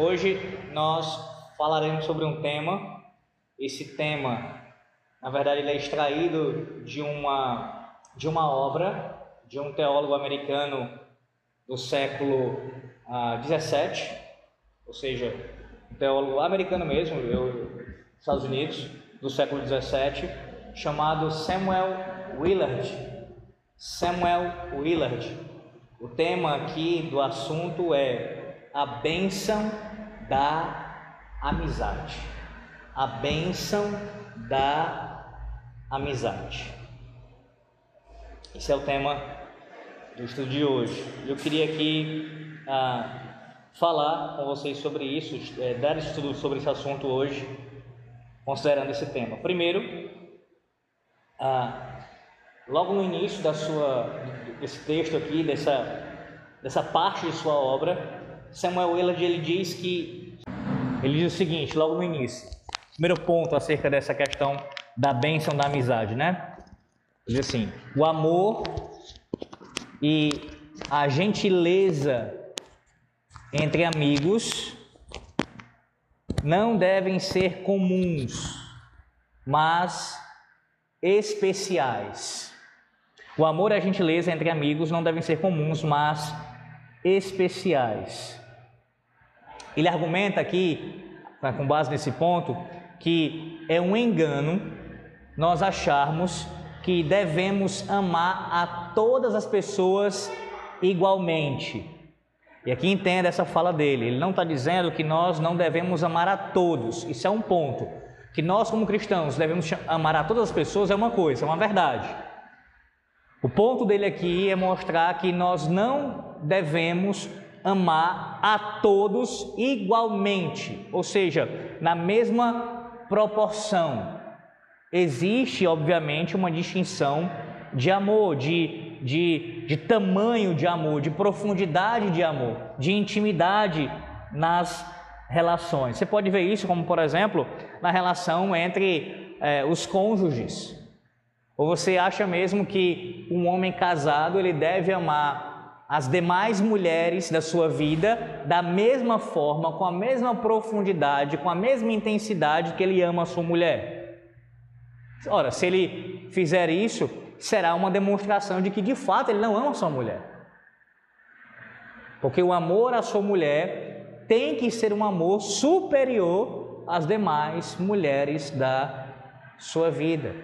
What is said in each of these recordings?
Hoje nós falaremos sobre um tema. Esse tema, na verdade, ele é extraído de uma de uma obra de um teólogo americano do século XVII, uh, ou seja, um teólogo americano mesmo, eu, Estados Unidos, do século XVII, chamado Samuel Willard. Samuel Willard. O tema aqui do assunto é a bênção da amizade. A bênção da amizade. Esse é o tema do estudo de hoje. Eu queria aqui ah, falar com vocês sobre isso, é, dar estudo sobre esse assunto hoje, considerando esse tema. Primeiro, ah, logo no início da sua, desse texto aqui, dessa, dessa parte de sua obra, Samuel Willard ele diz que ele diz o seguinte, logo no início, primeiro ponto acerca dessa questão da bênção da amizade, né? Diz assim: o amor e a gentileza entre amigos não devem ser comuns, mas especiais. O amor e a gentileza entre amigos não devem ser comuns, mas especiais. Ele argumenta aqui, com base nesse ponto, que é um engano nós acharmos que devemos amar a todas as pessoas igualmente. E aqui entenda essa fala dele. Ele não está dizendo que nós não devemos amar a todos. Isso é um ponto. Que nós, como cristãos, devemos amar a todas as pessoas é uma coisa, é uma verdade. O ponto dele aqui é mostrar que nós não devemos amar a todos igualmente, ou seja, na mesma proporção. Existe, obviamente, uma distinção de amor, de, de, de tamanho de amor, de profundidade de amor, de intimidade nas relações. Você pode ver isso, como por exemplo, na relação entre é, os cônjuges. Ou você acha mesmo que um homem casado ele deve amar as demais mulheres da sua vida da mesma forma, com a mesma profundidade, com a mesma intensidade que ele ama a sua mulher? Ora, se ele fizer isso, será uma demonstração de que de fato ele não ama sua mulher. Porque o amor à sua mulher tem que ser um amor superior às demais mulheres da sua vida.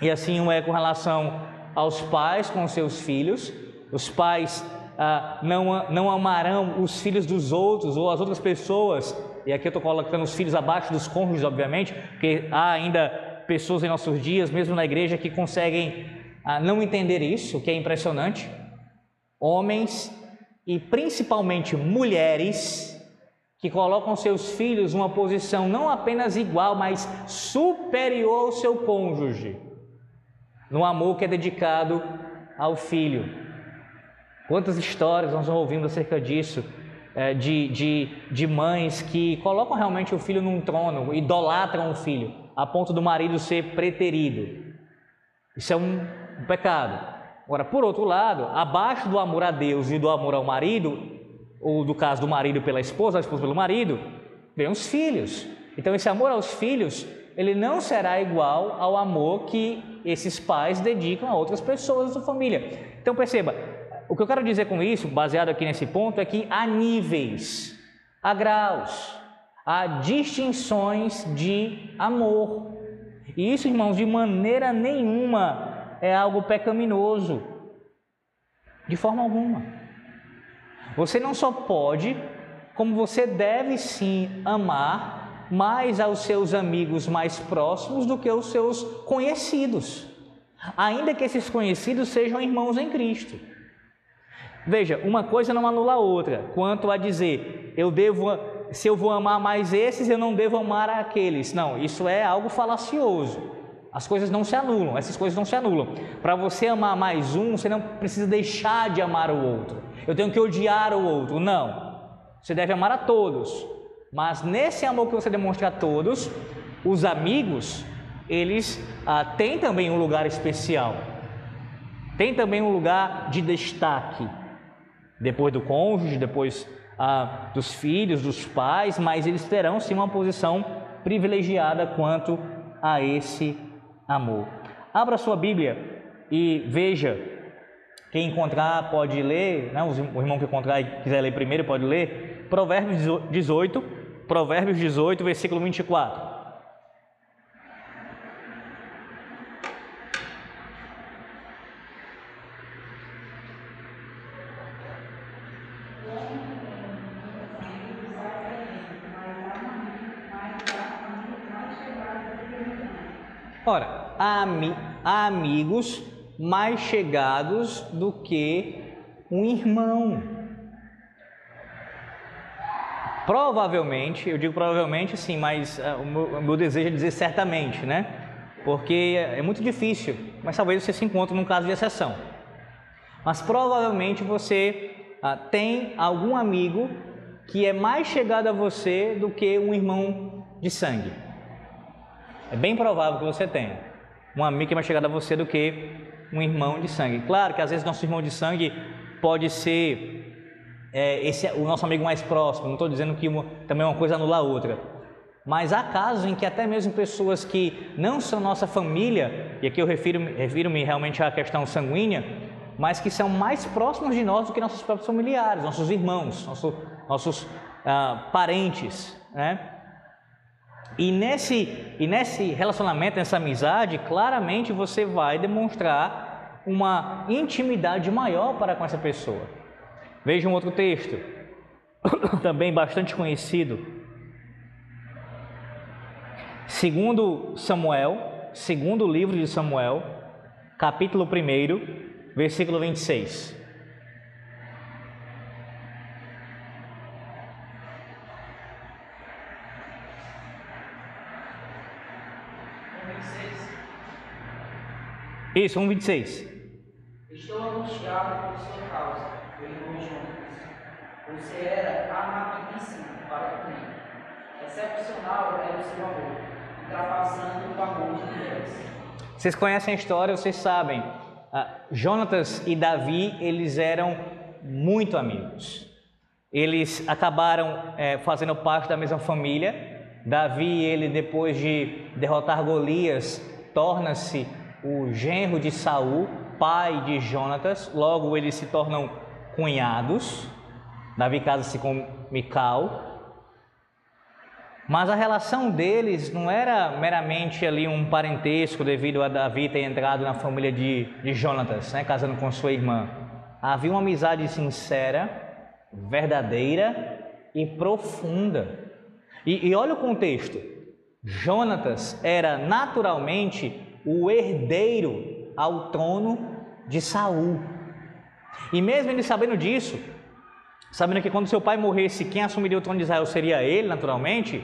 E assim é com relação aos pais com seus filhos. Os pais ah, não, não amarão os filhos dos outros ou as outras pessoas. E aqui eu estou colocando os filhos abaixo dos cônjuges, obviamente, porque há ainda pessoas em nossos dias, mesmo na igreja, que conseguem ah, não entender isso, o que é impressionante. Homens e principalmente mulheres que colocam seus filhos numa posição não apenas igual, mas superior ao seu cônjuge, no amor que é dedicado ao filho. Quantas histórias nós ouvimos acerca disso, é, de, de, de mães que colocam realmente o filho num trono, idolatram o filho a ponto do marido ser preterido. Isso é um, pecado. Agora, por outro lado, abaixo do amor a Deus e do amor ao marido, ou do caso do marido pela esposa, a esposa pelo marido, vem os filhos. Então, esse amor aos filhos, ele não será igual ao amor que esses pais dedicam a outras pessoas da sua família. Então, perceba, o que eu quero dizer com isso, baseado aqui nesse ponto, é que há níveis, há graus há distinções de amor. E isso, irmãos, de maneira nenhuma é algo pecaminoso. De forma alguma. Você não só pode, como você deve sim amar mais aos seus amigos mais próximos do que os seus conhecidos, ainda que esses conhecidos sejam irmãos em Cristo. Veja, uma coisa não anula a outra, quanto a dizer, eu devo se eu vou amar mais esses, eu não devo amar aqueles. Não, isso é algo falacioso. As coisas não se anulam, essas coisas não se anulam. Para você amar mais um, você não precisa deixar de amar o outro. Eu tenho que odiar o outro. Não. Você deve amar a todos. Mas nesse amor que você demonstra a todos, os amigos, eles ah, têm também um lugar especial. Tem também um lugar de destaque. Depois do cônjuge, depois ah, dos filhos, dos pais, mas eles terão sim uma posição privilegiada quanto a esse amor. Abra sua Bíblia e veja. Quem encontrar pode ler, né? o irmão que encontrar e quiser ler primeiro pode ler. Provérbios 18, Provérbios 18, versículo 24. Há amigos mais chegados do que um irmão. Provavelmente, eu digo provavelmente sim, mas uh, o, meu, o, meu, desejo é dizer certamente, né? Porque é muito difícil, mas talvez você se encontre num caso de exceção. Mas provavelmente você uh, tem algum amigo que é mais chegado a você do que um irmão de sangue. É bem provável que você tenha um amigo que é mais chegado a você do que um irmão de sangue. Claro que às vezes nosso irmão de sangue pode ser é, esse, o nosso amigo mais próximo. Não estou dizendo que uma, também uma coisa anula a outra. Mas há casos em que até mesmo pessoas que não são nossa família, e aqui eu refiro-me refiro realmente à questão sanguínea, mas que são mais próximos de nós do que nossos próprios familiares, nossos irmãos, nosso, nossos ah, parentes, né? E nesse, e nesse relacionamento, nessa amizade, claramente você vai demonstrar uma intimidade maior para com essa pessoa. Veja um outro texto, também bastante conhecido. Segundo Samuel, segundo livro de Samuel, capítulo 1, versículo 26. Isso, 1,26. Estou angustiado por sua causa, irmão Jonas. Você era amadíssimo para comigo. Excepcional era o seu amor, ultrapassando o amor de Deus. Vocês conhecem a história, vocês sabem. Ah, Jonatas e Davi, eles eram muito amigos. Eles acabaram é, fazendo parte da mesma família. Davi, ele depois de derrotar Golias, torna-se o genro de Saul, pai de Jonatas, logo eles se tornam cunhados. Davi casa-se com Mical. Mas a relação deles não era meramente ali um parentesco devido a Davi ter entrado na família de, de Jonatas, né, casando com sua irmã. Havia uma amizade sincera, verdadeira e profunda. E, e olha o contexto. Jonatas era naturalmente o herdeiro ao trono de Saul. E mesmo ele sabendo disso, sabendo que quando seu pai morresse, quem assumiria o trono de Israel seria ele, naturalmente,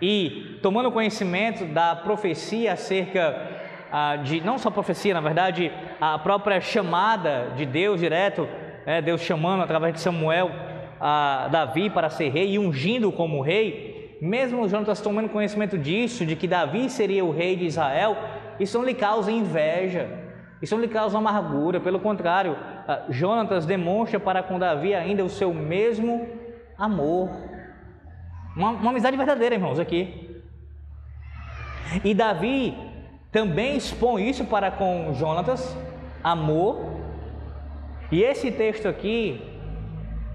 e tomando conhecimento da profecia acerca ah, de, não só profecia, na verdade, a própria chamada de Deus direto, é, Deus chamando através de Samuel a Davi para ser rei e ungindo como rei, mesmo Jonatas tomando conhecimento disso, de que Davi seria o rei de Israel, isso não lhe causa inveja, isso não lhe causa amargura, pelo contrário, ah, Jonatas demonstra para com Davi ainda o seu mesmo amor. Uma, uma amizade verdadeira, irmãos, aqui. E Davi também expõe isso para com Jonatas, amor. E esse texto aqui,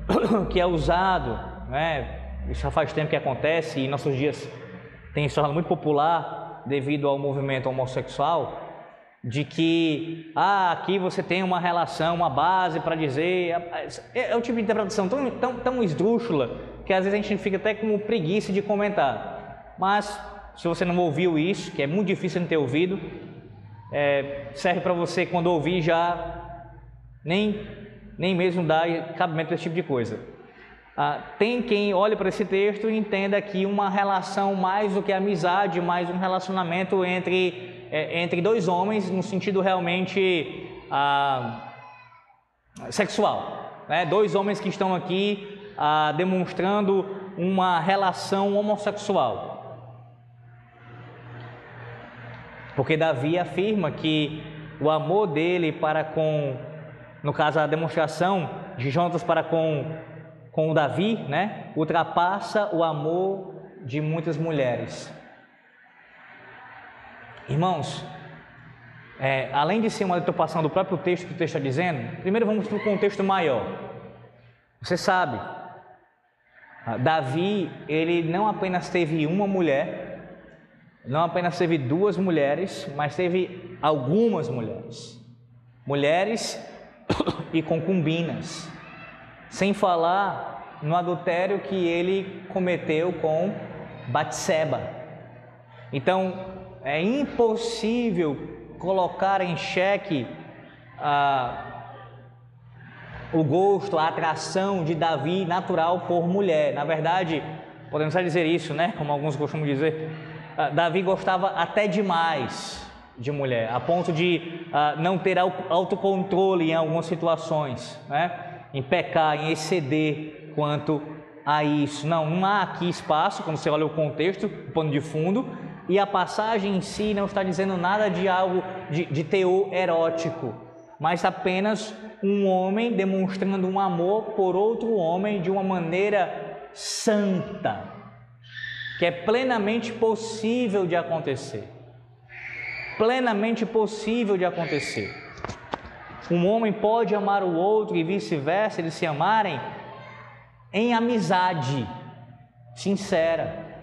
que é usado, né, isso já faz tempo que acontece e em nossos dias tem se tornado muito popular, devido ao movimento homossexual, de que ah, aqui você tem uma relação, uma base para dizer. É, é o tipo de interpretação tão, tão, tão esdrúxula que às vezes a gente fica até com preguiça de comentar. Mas se você não ouviu isso, que é muito difícil de ter ouvido, é, serve para você quando ouvir já nem, nem mesmo dar cabimento para esse tipo de coisa. Ah, tem quem olhe para esse texto e entenda aqui uma relação mais do que amizade, mais um relacionamento entre, é, entre dois homens, no sentido realmente ah, sexual. Né? Dois homens que estão aqui ah, demonstrando uma relação homossexual. Porque Davi afirma que o amor dele para com, no caso, a demonstração de Jonas para com com o Davi, né, ultrapassa o amor de muitas mulheres. Irmãos, é, além de ser uma deturpação do próprio texto que o texto está dizendo, primeiro vamos para o contexto maior. Você sabe, Davi, ele não apenas teve uma mulher, não apenas teve duas mulheres, mas teve algumas mulheres. Mulheres e concubinas. Sem falar no adultério que ele cometeu com Batseba. Então, é impossível colocar em xeque ah, o gosto, a atração de Davi natural por mulher. Na verdade, podemos até dizer isso, né? Como alguns costumam dizer, ah, Davi gostava até demais de mulher, a ponto de ah, não ter autocontrole em algumas situações, né? Em pecar, em exceder quanto a isso. Não, não há aqui espaço, quando você olha o contexto, o pano de fundo, e a passagem em si não está dizendo nada de algo de, de teor erótico, mas apenas um homem demonstrando um amor por outro homem de uma maneira santa, que é plenamente possível de acontecer. Plenamente possível de acontecer. Um homem pode amar o outro e vice-versa, eles se amarem em amizade sincera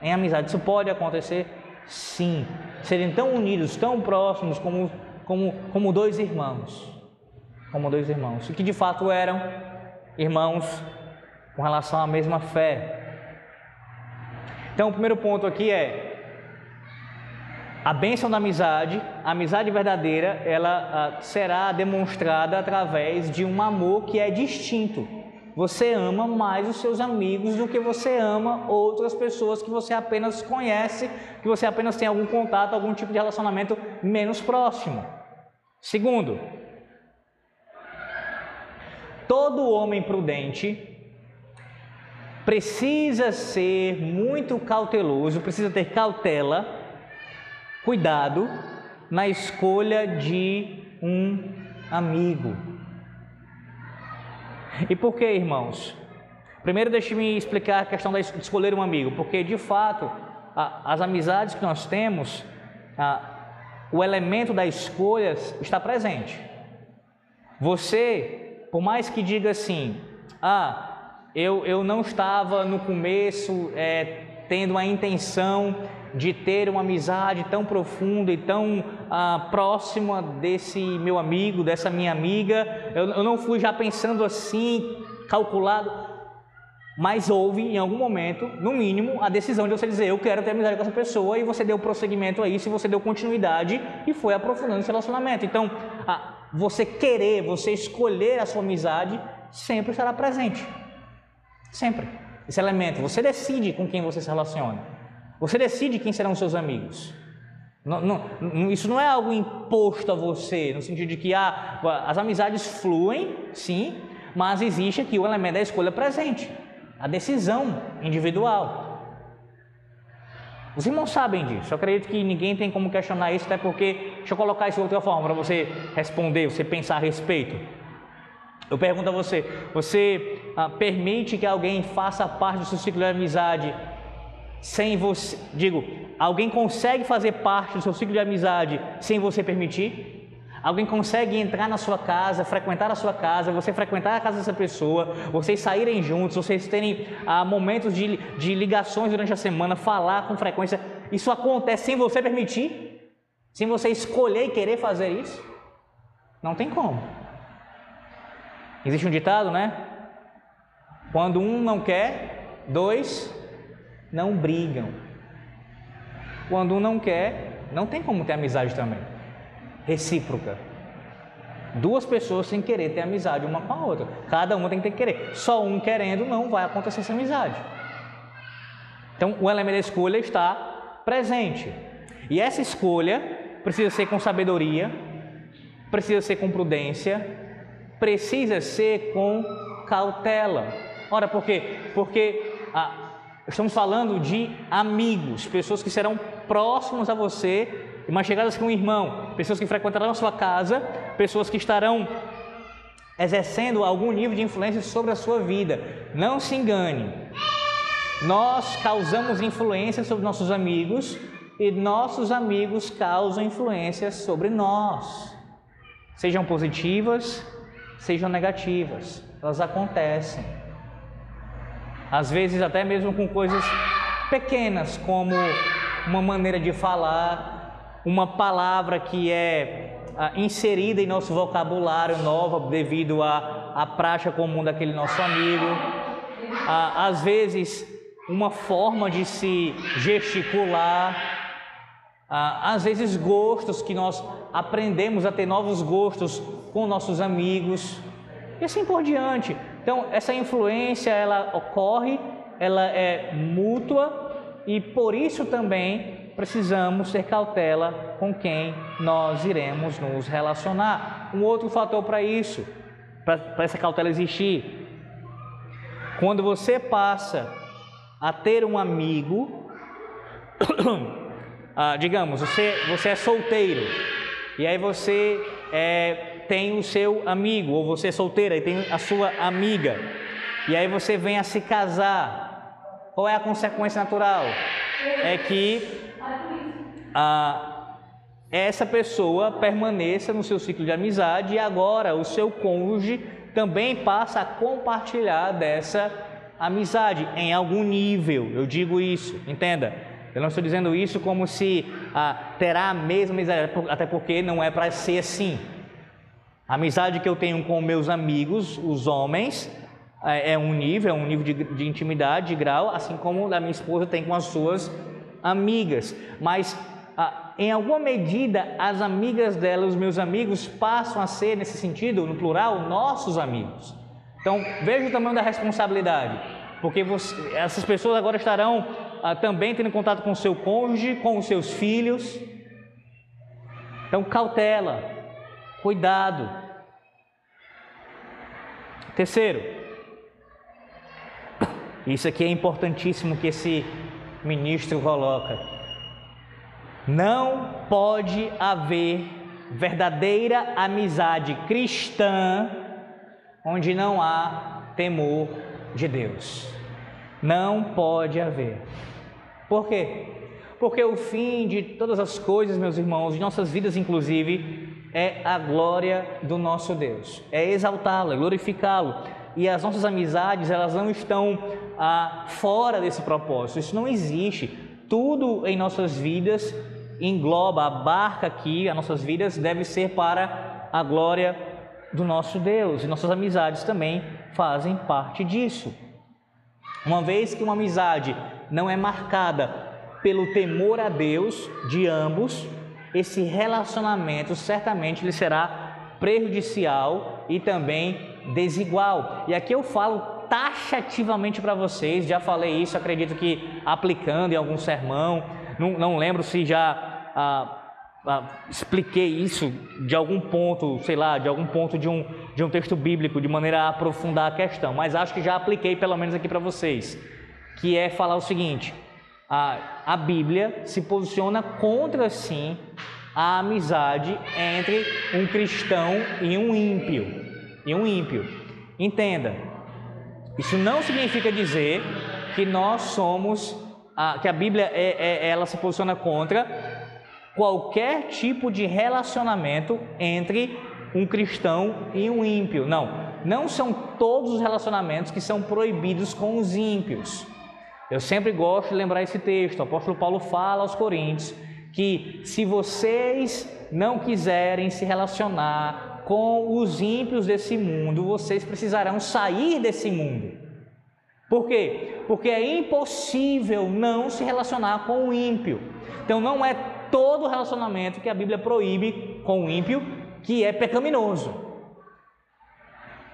em amizade. Isso pode acontecer? Sim. Serem tão unidos, tão próximos como, como, como dois irmãos. Como dois irmãos. Que de fato eram irmãos com relação à mesma fé. Então, o primeiro ponto aqui é a bênção da amizade, a amizade verdadeira, ela ah, será demonstrada através de um amor que é distinto você ama mais os seus amigos do que você ama outras pessoas que você apenas conhece, que você apenas tem algum contato, algum tipo de relacionamento menos próximo. Segundo, todo homem prudente precisa ser muito cauteloso, precisa ter cautela, cuidado na escolha de um amigo. E por que, irmãos? Primeiro, deixe-me explicar a questão de escolher um amigo, porque de fato, as amizades que nós temos, o elemento da escolha está presente. Você, por mais que diga assim, ah, eu, eu não estava no começo é, tendo a intenção de ter uma amizade tão profunda e tão ah, próxima desse meu amigo, dessa minha amiga. Eu, eu não fui já pensando assim, calculado, mas houve em algum momento, no mínimo, a decisão de você dizer eu quero ter amizade com essa pessoa e você deu prosseguimento a isso, e você deu continuidade e foi aprofundando esse relacionamento. Então, ah, você querer, você escolher a sua amizade sempre estará presente. Sempre. Esse elemento, você decide com quem você se relaciona. Você decide quem serão seus amigos. Não, não, isso não é algo imposto a você, no sentido de que ah, as amizades fluem, sim, mas existe aqui o elemento da escolha presente, a decisão individual. Os irmãos sabem disso, eu acredito que ninguém tem como questionar isso, até porque, deixa eu colocar isso de outra forma para você responder, você pensar a respeito. Eu pergunto a você: você ah, permite que alguém faça parte do seu ciclo de amizade sem você, digo, alguém consegue fazer parte do seu ciclo de amizade sem você permitir? Alguém consegue entrar na sua casa, frequentar a sua casa, você frequentar a casa dessa pessoa, vocês saírem juntos, vocês terem ah, momentos de, de ligações durante a semana, falar com frequência. Isso acontece sem você permitir? Sem você escolher e querer fazer isso? Não tem como. Existe um ditado, né? Quando um não quer, dois não brigam. Quando um não quer, não tem como ter amizade também. Recíproca. Duas pessoas sem querer ter amizade uma com a outra. Cada uma tem que ter querer. Só um querendo não vai acontecer essa amizade. Então, o elemento da escolha está presente. E essa escolha precisa ser com sabedoria, precisa ser com prudência, precisa ser com cautela. Ora, por quê? Porque a, Estamos falando de amigos, pessoas que serão próximos a você, mais chegadas que um irmão, pessoas que frequentarão a sua casa, pessoas que estarão exercendo algum nível de influência sobre a sua vida. Não se engane. Nós causamos influência sobre nossos amigos e nossos amigos causam influência sobre nós. Sejam positivas, sejam negativas, elas acontecem. Às vezes, até mesmo com coisas pequenas, como uma maneira de falar, uma palavra que é ah, inserida em nosso vocabulário nova devido à, à prática comum daquele nosso amigo. Ah, às vezes, uma forma de se gesticular. Ah, às vezes, gostos que nós aprendemos a ter novos gostos com nossos amigos e assim por diante. Então, essa influência ela ocorre, ela é mútua e por isso também precisamos ter cautela com quem nós iremos nos relacionar. Um outro fator para isso, para essa cautela existir, quando você passa a ter um amigo, ah, digamos, você, você é solteiro e aí você é, tem o seu amigo, ou você é solteira e tem a sua amiga, e aí você vem a se casar, qual é a consequência natural? É que a, essa pessoa permaneça no seu ciclo de amizade e agora o seu cônjuge também passa a compartilhar dessa amizade em algum nível. Eu digo isso, entenda. Eu não estou dizendo isso como se ah, terá a mesma amizade, até porque não é para ser assim. A amizade que eu tenho com meus amigos, os homens, é, é um nível, é um nível de, de intimidade, de grau, assim como a minha esposa tem com as suas amigas. Mas ah, em alguma medida, as amigas dela, os meus amigos, passam a ser, nesse sentido, no plural, nossos amigos. Então, veja o tamanho da responsabilidade, porque você, essas pessoas agora estarão também tendo contato com o seu cônjuge, com os seus filhos. Então, cautela, Cuidado. Terceiro, isso aqui é importantíssimo que esse ministro coloca. Não pode haver verdadeira amizade cristã onde não há temor de Deus. Não pode haver. Por quê? Porque o fim de todas as coisas, meus irmãos, de nossas vidas inclusive, é a glória do nosso Deus, é exaltá-lo, é glorificá-lo. E as nossas amizades, elas não estão ah, fora desse propósito, isso não existe. Tudo em nossas vidas engloba, abarca aqui, as nossas vidas deve ser para a glória do nosso Deus, e nossas amizades também fazem parte disso. Uma vez que uma amizade não é marcada pelo temor a Deus de ambos, esse relacionamento certamente lhe será prejudicial e também desigual. E aqui eu falo taxativamente para vocês, já falei isso, acredito que aplicando em algum sermão, não, não lembro se já ah, expliquei isso de algum ponto, sei lá, de algum ponto de um, de um texto bíblico, de maneira a aprofundar a questão, mas acho que já apliquei pelo menos aqui para vocês, que é falar o seguinte: a, a Bíblia se posiciona contra, sim, a amizade entre um cristão e um ímpio. E um ímpio. Entenda, isso não significa dizer que nós somos, a, que a Bíblia é, é, ela se posiciona contra qualquer tipo de relacionamento entre um cristão e um ímpio. Não, não são todos os relacionamentos que são proibidos com os ímpios. Eu sempre gosto de lembrar esse texto. O apóstolo Paulo fala aos Coríntios que se vocês não quiserem se relacionar com os ímpios desse mundo, vocês precisarão sair desse mundo. Por quê? Porque é impossível não se relacionar com o ímpio. Então não é todo relacionamento que a Bíblia proíbe com o ímpio que é pecaminoso.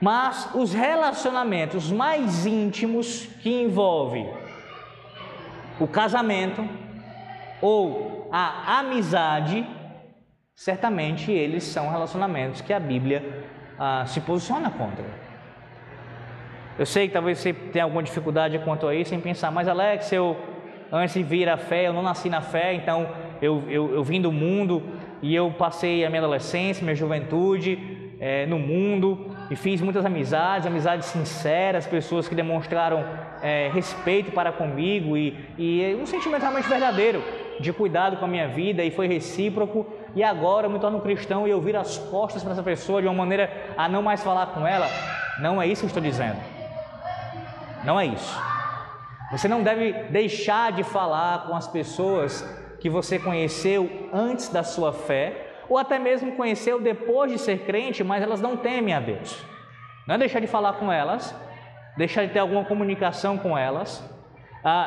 Mas os relacionamentos mais íntimos que envolvem o casamento ou a amizade, certamente eles são relacionamentos que a Bíblia ah, se posiciona contra. Eu sei que talvez você tenha alguma dificuldade quanto a isso, em pensar, mas Alex, eu antes de vir à fé, eu não nasci na fé, então eu, eu, eu vim do mundo e eu passei a minha adolescência, minha juventude é, no mundo e fiz muitas amizades, amizades sinceras, pessoas que demonstraram é, respeito para comigo e, e um sentimento realmente verdadeiro de cuidado com a minha vida e foi recíproco. E agora eu me torno cristão e eu viro as costas para essa pessoa de uma maneira a não mais falar com ela. Não é isso que estou dizendo. Não é isso. Você não deve deixar de falar com as pessoas que você conheceu antes da sua fé, ou até mesmo conheceu depois de ser crente, mas elas não temem a Deus. Não é deixar de falar com elas, deixar de ter alguma comunicação com elas,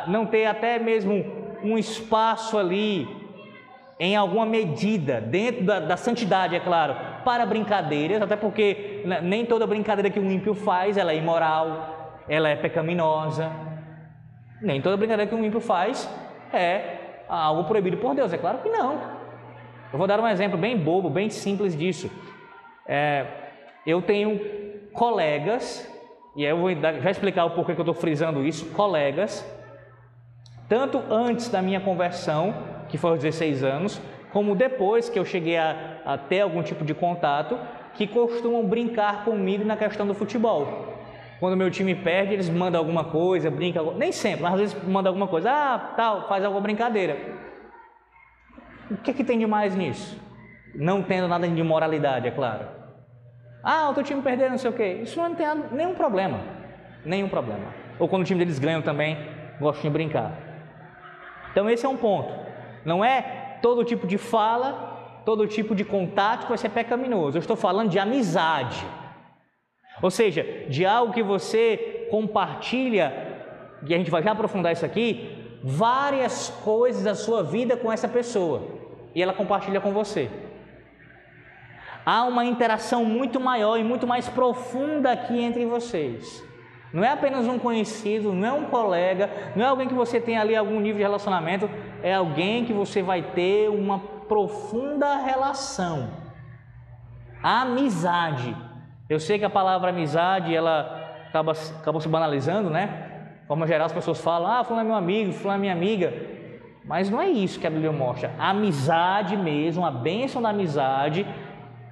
não ter até mesmo um espaço ali, em alguma medida, dentro da, da santidade, é claro, para brincadeiras, até porque nem toda brincadeira que um ímpio faz ela é imoral, ela é pecaminosa. Nem toda brincadeira que um ímpio faz é algo proibido por Deus, é claro que não. Eu vou dar um exemplo bem bobo, bem simples disso. É, eu tenho colegas, e eu vou já explicar o porquê que eu estou frisando isso, colegas, tanto antes da minha conversão, que foi aos 16 anos, como depois que eu cheguei a, a ter algum tipo de contato, que costumam brincar comigo na questão do futebol. Quando meu time perde, eles mandam alguma coisa, brincam, nem sempre, mas às vezes mandam alguma coisa, ah, tal, faz alguma brincadeira. O que, é que tem de mais nisso? Não tendo nada de moralidade, é claro. Ah, o teu time perdeu, não sei o quê. Isso não tem nenhum problema. Nenhum problema. Ou quando o time deles ganha também, gostam de brincar. Então esse é um ponto. Não é todo tipo de fala, todo tipo de contato que vai ser pecaminoso. Eu estou falando de amizade. Ou seja, de algo que você compartilha, e a gente vai já aprofundar isso aqui, várias coisas da sua vida com essa pessoa. E ela compartilha com você. Há uma interação muito maior e muito mais profunda aqui entre vocês. Não é apenas um conhecido, não é um colega, não é alguém que você tem ali algum nível de relacionamento, é alguém que você vai ter uma profunda relação. amizade. Eu sei que a palavra amizade, ela acaba, acaba se banalizando, né? De forma geral, as pessoas falam, ah, fulano é meu amigo, fulano é minha amiga. Mas não é isso que a Bíblia mostra. A amizade mesmo, a bênção da amizade,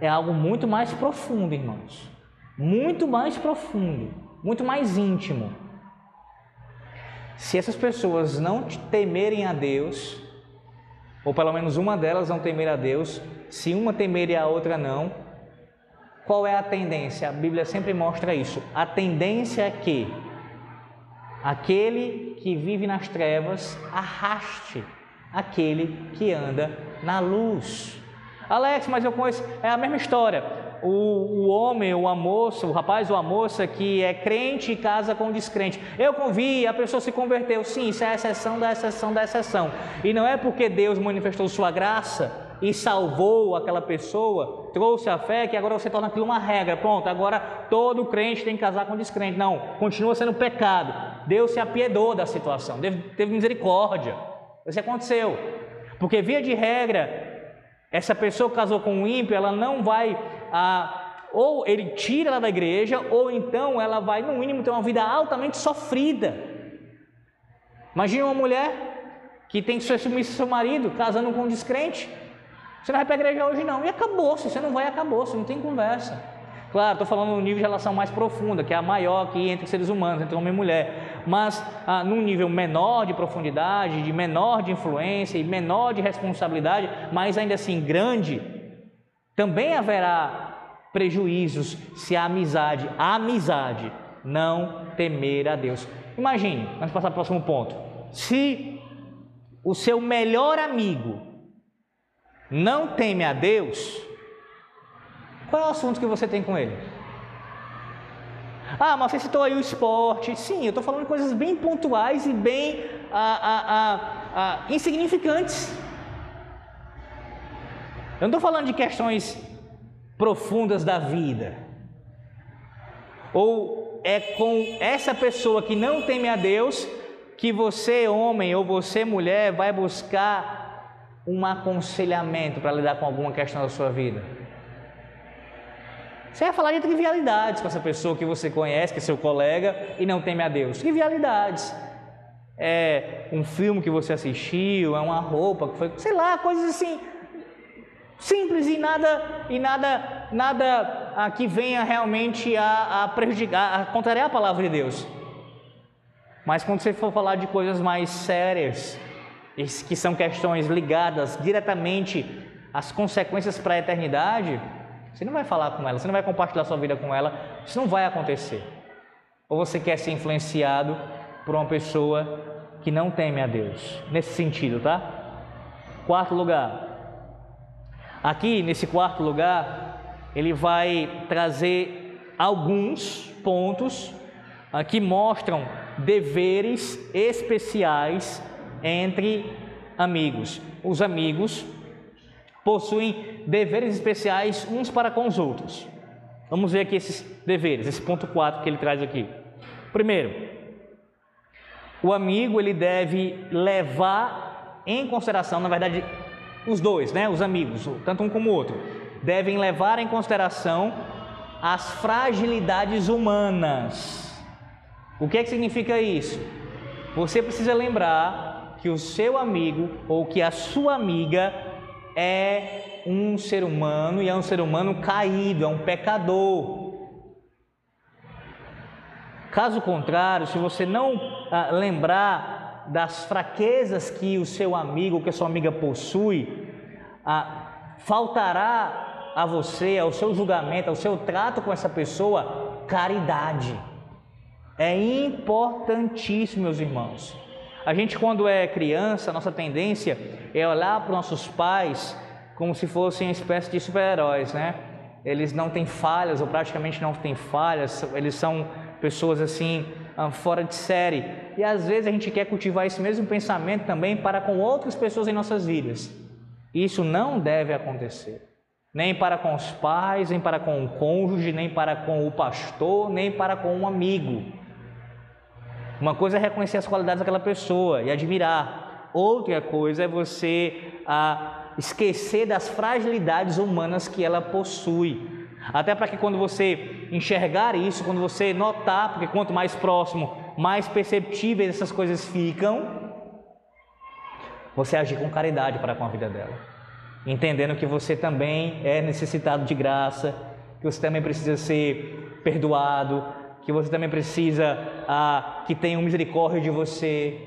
é algo muito mais profundo, irmãos. Muito mais profundo muito mais íntimo. Se essas pessoas não temerem a Deus, ou pelo menos uma delas não temer a Deus, se uma temer e a outra não, qual é a tendência? A Bíblia sempre mostra isso. A tendência é que aquele que vive nas trevas arraste aquele que anda na luz. Alex, mas eu conheço, é a mesma história o, o homem, ou a moça, o rapaz ou a moça que é crente e casa com descrente. Eu convi, a pessoa se converteu. Sim, isso é a exceção da exceção da exceção. E não é porque Deus manifestou sua graça e salvou aquela pessoa, trouxe a fé, que agora você torna aquilo uma regra. Pronto, agora todo crente tem que casar com descrente. Não, continua sendo pecado. Deus se apiedou da situação, teve misericórdia. Isso aconteceu. Porque, via de regra, essa pessoa que casou com um ímpio, ela não vai, ah, ou ele tira ela da igreja, ou então ela vai, no mínimo, ter uma vida altamente sofrida. Imagina uma mulher que tem que ser submissa ao seu marido, casando com um descrente. Você não vai para a igreja hoje não. E acabou-se, você não vai, acabou-se, não tem conversa. Claro, estou falando no nível de relação mais profunda, que é a maior aqui entre seres humanos, entre homem e mulher. Mas ah, num nível menor de profundidade, de menor de influência e menor de responsabilidade, mas ainda assim grande, também haverá prejuízos se a amizade, a amizade, não temer a Deus. Imagine, vamos passar para o próximo ponto. Se o seu melhor amigo não teme a Deus, qual é o assunto que você tem com ele? Ah, mas você citou aí o esporte. Sim, eu estou falando de coisas bem pontuais e bem ah, ah, ah, insignificantes. Eu não estou falando de questões profundas da vida. Ou é com essa pessoa que não teme a Deus que você, homem, ou você, mulher, vai buscar um aconselhamento para lidar com alguma questão da sua vida. Você vai falar de trivialidades com essa pessoa que você conhece, que é seu colega e não teme a Deus. Trivialidades. É um filme que você assistiu, é uma roupa que foi, sei lá, coisas assim Simples e nada e nada nada ah, que venha realmente a, a prejudicar, a contrariar a palavra de Deus. Mas quando você for falar de coisas mais sérias, que são questões ligadas diretamente às consequências para a eternidade, você não vai falar com ela, você não vai compartilhar sua vida com ela, isso não vai acontecer. Ou você quer ser influenciado por uma pessoa que não teme a Deus, nesse sentido, tá? Quarto lugar. Aqui, nesse quarto lugar, ele vai trazer alguns pontos ah, que mostram deveres especiais entre amigos. Os amigos possuem deveres especiais uns para com os outros. Vamos ver aqui esses deveres, esse ponto 4 que ele traz aqui. Primeiro, o amigo ele deve levar em consideração, na verdade, os dois, né, os amigos, tanto um como o outro, devem levar em consideração as fragilidades humanas. O que é que significa isso? Você precisa lembrar que o seu amigo ou que a sua amiga é um ser humano e é um ser humano caído, é um pecador. Caso contrário, se você não ah, lembrar das fraquezas que o seu amigo, que a sua amiga possui, ah, faltará a você, ao seu julgamento, ao seu trato com essa pessoa, caridade. É importantíssimo, meus irmãos. A gente, quando é criança, nossa tendência é olhar para nossos pais como se fossem uma espécie de super-heróis, né? Eles não têm falhas, ou praticamente não têm falhas, eles são pessoas assim, ah, fora de série. E às vezes a gente quer cultivar esse mesmo pensamento também para com outras pessoas em nossas vidas. Isso não deve acontecer. Nem para com os pais, nem para com o cônjuge, nem para com o pastor, nem para com um amigo. Uma coisa é reconhecer as qualidades daquela pessoa e admirar. Outra coisa é você ah, esquecer das fragilidades humanas que ela possui. Até para que quando você enxergar isso, quando você notar, porque quanto mais próximo, mais perceptíveis essas coisas ficam, você agir com caridade para com a vida dela. Entendendo que você também é necessitado de graça, que você também precisa ser perdoado, que você também precisa ah, que tenham misericórdia de você.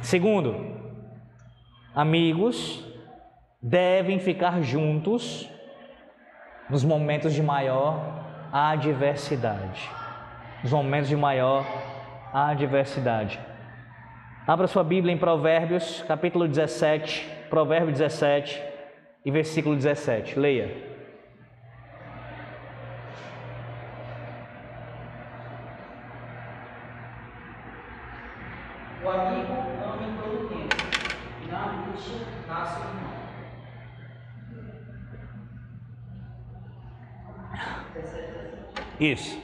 Segundo, amigos devem ficar juntos nos momentos de maior adversidade. Nos momentos de maior adversidade. Abra sua Bíblia em Provérbios, capítulo 17, Provérbio 17 e versículo 17. Leia. Isso.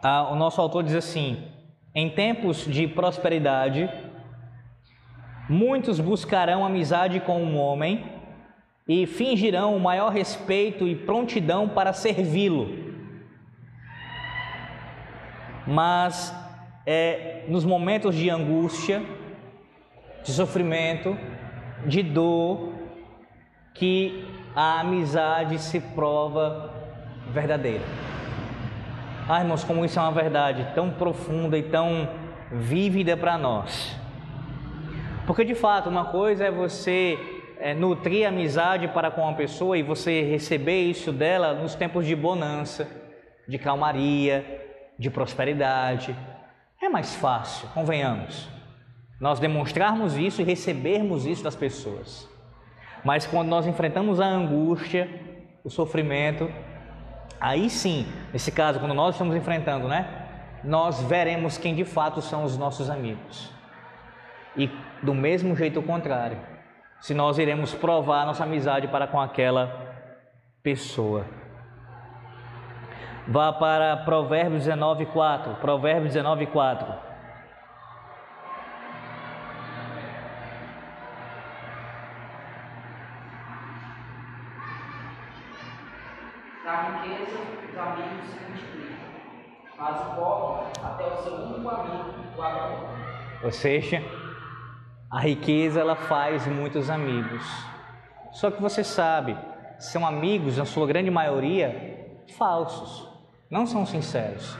Ah, o nosso autor diz assim: em tempos de prosperidade, muitos buscarão amizade com um homem e fingirão o maior respeito e prontidão para servi-lo. Mas é nos momentos de angústia, de sofrimento, de dor, que a amizade se prova verdadeira. Ah, irmãos, como isso é uma verdade tão profunda e tão vívida para nós. Porque de fato, uma coisa é você é, nutrir amizade para com uma pessoa e você receber isso dela nos tempos de bonança, de calmaria, de prosperidade. É mais fácil, convenhamos, nós demonstrarmos isso e recebermos isso das pessoas. Mas quando nós enfrentamos a angústia, o sofrimento, Aí sim, nesse caso, quando nós estamos enfrentando, né? Nós veremos quem de fato são os nossos amigos. E do mesmo jeito o contrário, se nós iremos provar nossa amizade para com aquela pessoa. Vá para Provérbios 19, 4. Provérbios 19, Ou seja, a riqueza ela faz muitos amigos. Só que você sabe, são amigos, na sua grande maioria, falsos, não são sinceros.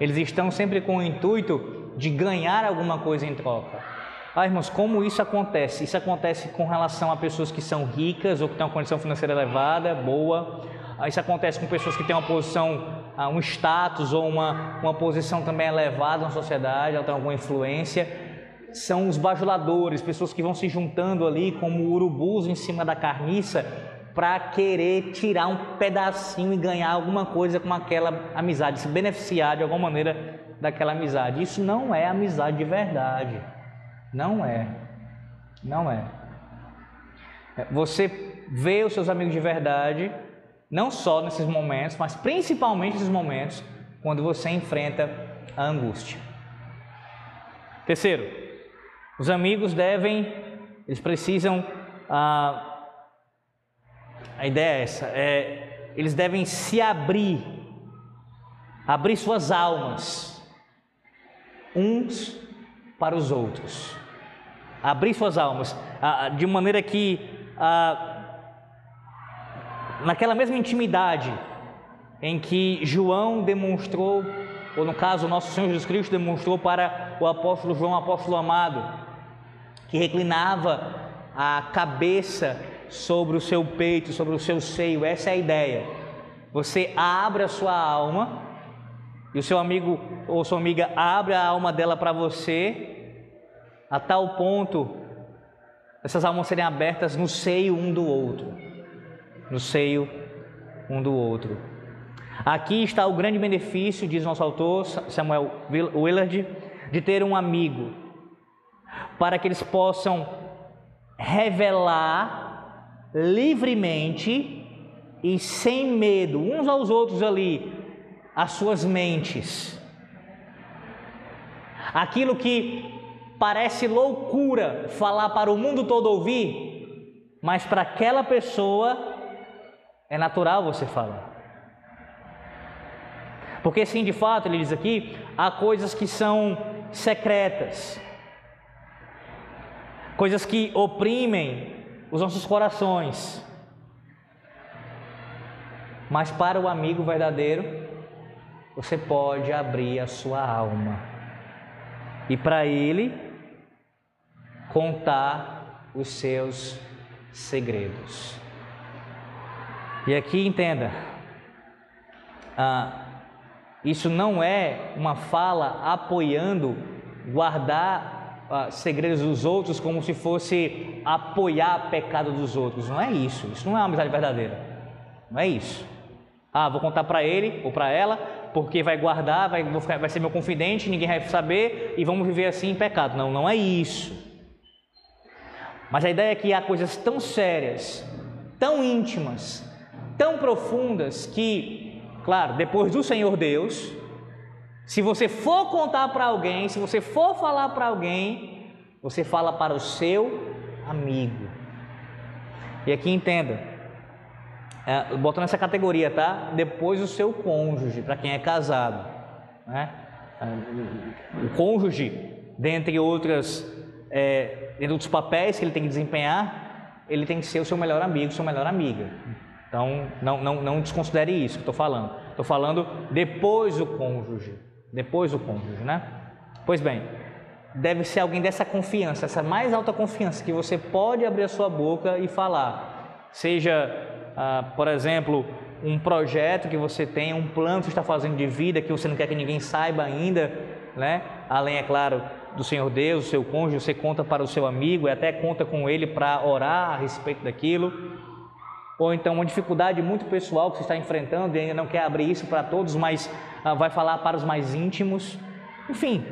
Eles estão sempre com o intuito de ganhar alguma coisa em troca. Ah, irmãos, como isso acontece? Isso acontece com relação a pessoas que são ricas ou que têm uma condição financeira elevada, boa. Ah, isso acontece com pessoas que têm uma posição, ah, um status ou uma, uma posição também elevada na sociedade, ela tem alguma influência. São os bajuladores, pessoas que vão se juntando ali como urubus em cima da carniça para querer tirar um pedacinho e ganhar alguma coisa com aquela amizade, se beneficiar de alguma maneira daquela amizade. Isso não é amizade de verdade. Não é. Não é. Você vê os seus amigos de verdade, não só nesses momentos, mas principalmente nesses momentos quando você enfrenta a angústia. Terceiro, os amigos devem, eles precisam, ah, a ideia é essa, é, eles devem se abrir, abrir suas almas, uns para os outros abrir suas almas, de maneira que naquela mesma intimidade em que João demonstrou, ou no caso nosso Senhor Jesus Cristo demonstrou para o apóstolo João, apóstolo amado, que reclinava a cabeça sobre o seu peito, sobre o seu seio, essa é a ideia. Você abre a sua alma e o seu amigo ou sua amiga abre a alma dela para você a tal ponto essas almas serem abertas no seio um do outro, no seio um do outro. Aqui está o grande benefício, diz nosso autor Samuel Willard, de ter um amigo, para que eles possam revelar livremente e sem medo uns aos outros ali as suas mentes. Aquilo que parece loucura falar para o mundo todo ouvir, mas para aquela pessoa é natural você falar. Porque sim, de fato, ele diz aqui, há coisas que são secretas, coisas que oprimem os nossos corações. Mas para o amigo verdadeiro, você pode abrir a sua alma. E para ele, contar os seus segredos. E aqui entenda, ah, isso não é uma fala apoiando guardar ah, segredos dos outros como se fosse apoiar pecado dos outros. Não é isso. Isso não é uma amizade verdadeira. Não é isso. Ah, vou contar para ele ou para ela porque vai guardar, vai, vai ser meu confidente, ninguém vai saber e vamos viver assim em pecado. Não, não é isso. Mas a ideia é que há coisas tão sérias, tão íntimas, tão profundas que, claro, depois do Senhor Deus, se você for contar para alguém, se você for falar para alguém, você fala para o seu amigo. E aqui entenda, é, botando essa categoria, tá? Depois o seu cônjuge, para quem é casado, né? O cônjuge, dentre outras é, dentro dos papéis que ele tem que desempenhar, ele tem que ser o seu melhor amigo, sua melhor amiga. Então, não, não, não desconsidere isso que estou falando. Estou falando depois do cônjuge. Depois do cônjuge, né? Pois bem, deve ser alguém dessa confiança, essa mais alta confiança, que você pode abrir a sua boca e falar. Seja, ah, por exemplo, um projeto que você tem, um plano que você está fazendo de vida que você não quer que ninguém saiba ainda, né? Além, é claro, do Senhor Deus, o seu cônjuge, você conta para o seu amigo e até conta com ele para orar a respeito daquilo. Ou então uma dificuldade muito pessoal que você está enfrentando e ainda não quer abrir isso para todos, mas ah, vai falar para os mais íntimos. Enfim,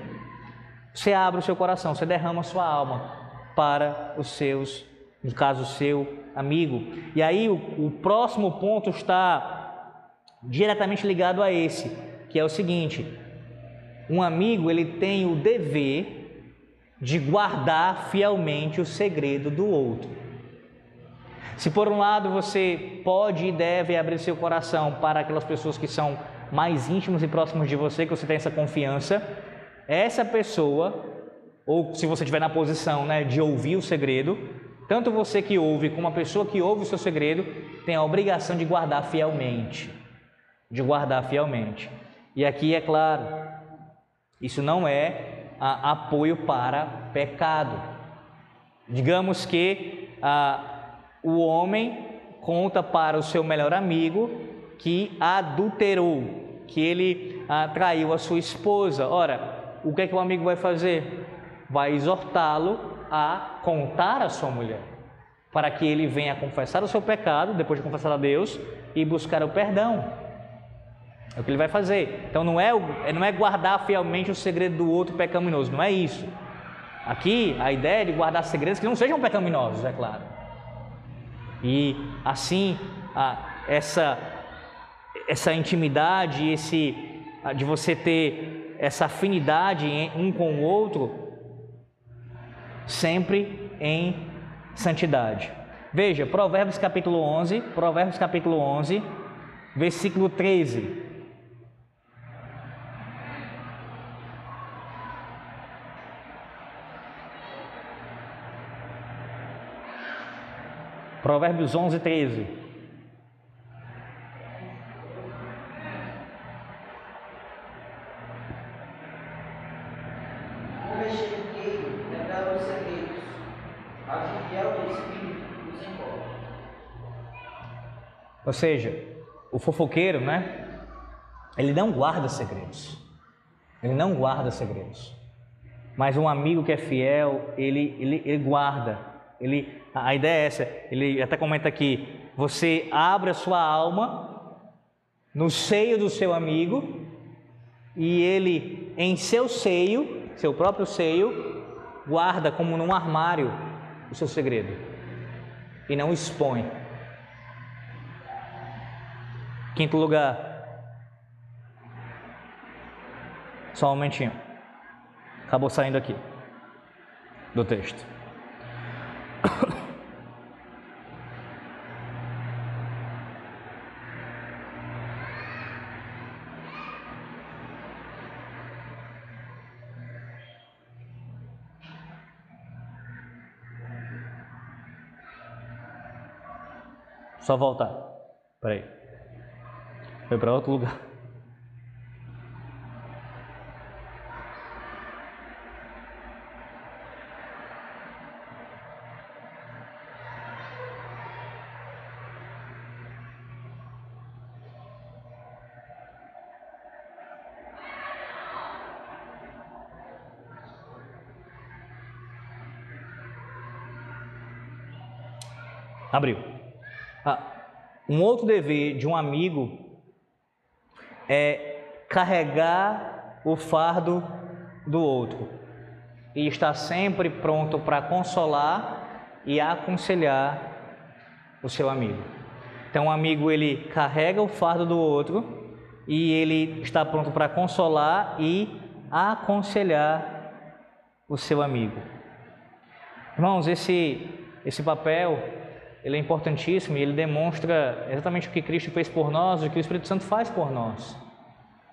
você abre o seu coração, você derrama a sua alma para os seus, no caso, seu amigo. E aí o, o próximo ponto está diretamente ligado a esse, que é o seguinte: um amigo ele tem o dever de guardar fielmente o segredo do outro. Se por um lado você pode e deve abrir seu coração para aquelas pessoas que são mais íntimos e próximos de você, que você tem essa confiança, essa pessoa, ou se você estiver na posição né, de ouvir o segredo, Tanto você que ouve como a pessoa que ouve o seu segredo tem a obrigação de guardar fielmente. De guardar fielmente. E aqui é claro, isso não é a, apoio para pecado. Digamos que a, o homem conta para o seu melhor amigo que adulterou, que ele a, traiu a sua esposa. Ora, o que é que o amigo vai fazer? Vai exortá-lo a contar a sua mulher, para que ele venha confessar o seu pecado, depois de confessar a Deus, e buscar o perdão. É o que ele vai fazer. Então não é, não é guardar fielmente o segredo do outro pecaminoso, não é isso. Aqui a ideia é de guardar segredos que não sejam pecaminosos, é claro. E assim, a, essa, essa intimidade, esse, de você ter essa afinidade um com o outro, sempre em santidade. Veja, Provérbios capítulo 11, Provérbios capítulo 11, versículo 13. Provérbios 11, 13. Ou seja, o fofoqueiro, né? Ele não guarda segredos. Ele não guarda segredos. Mas um amigo que é fiel, ele, ele, ele guarda. Ele, a ideia é essa. Ele até comenta aqui: você abre a sua alma no seio do seu amigo e ele, em seu seio, seu próprio seio, guarda como num armário o seu segredo e não expõe. Quinto lugar. Só um momentinho. Acabou saindo aqui do texto. Só voltar. Peraí. Foi para outro lugar. Abriu. Ah, um outro dever de um amigo é carregar o fardo do outro e estar sempre pronto para consolar e aconselhar o seu amigo. Então, o amigo ele carrega o fardo do outro e ele está pronto para consolar e aconselhar o seu amigo. Irmãos, esse esse papel ele é importantíssimo e ele demonstra exatamente o que Cristo fez por nós, o que o Espírito Santo faz por nós.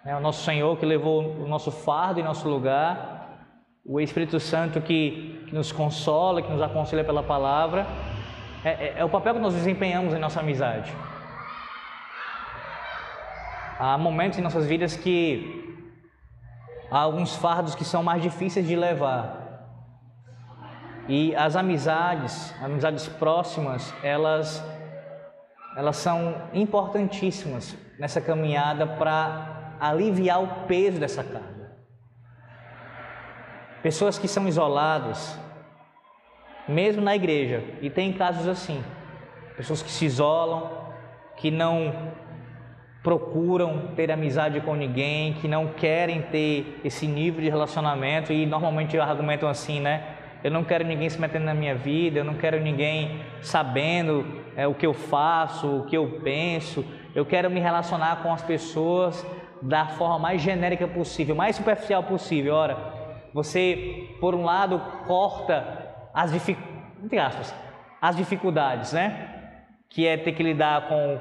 É o nosso Senhor que levou o nosso fardo em nosso lugar, o Espírito Santo que, que nos consola, que nos aconselha pela palavra. É, é, é o papel que nós desempenhamos em nossa amizade. Há momentos em nossas vidas que há alguns fardos que são mais difíceis de levar. E as amizades, amizades próximas, elas elas são importantíssimas nessa caminhada para aliviar o peso dessa carga. Pessoas que são isoladas, mesmo na igreja, e tem casos assim, pessoas que se isolam, que não procuram ter amizade com ninguém, que não querem ter esse nível de relacionamento e normalmente argumentam assim, né? Eu não quero ninguém se metendo na minha vida, eu não quero ninguém sabendo é, o que eu faço, o que eu penso. Eu quero me relacionar com as pessoas da forma mais genérica possível, mais superficial possível. Ora, você, por um lado, corta as, dific... aspas, as dificuldades, né? Que é ter que lidar com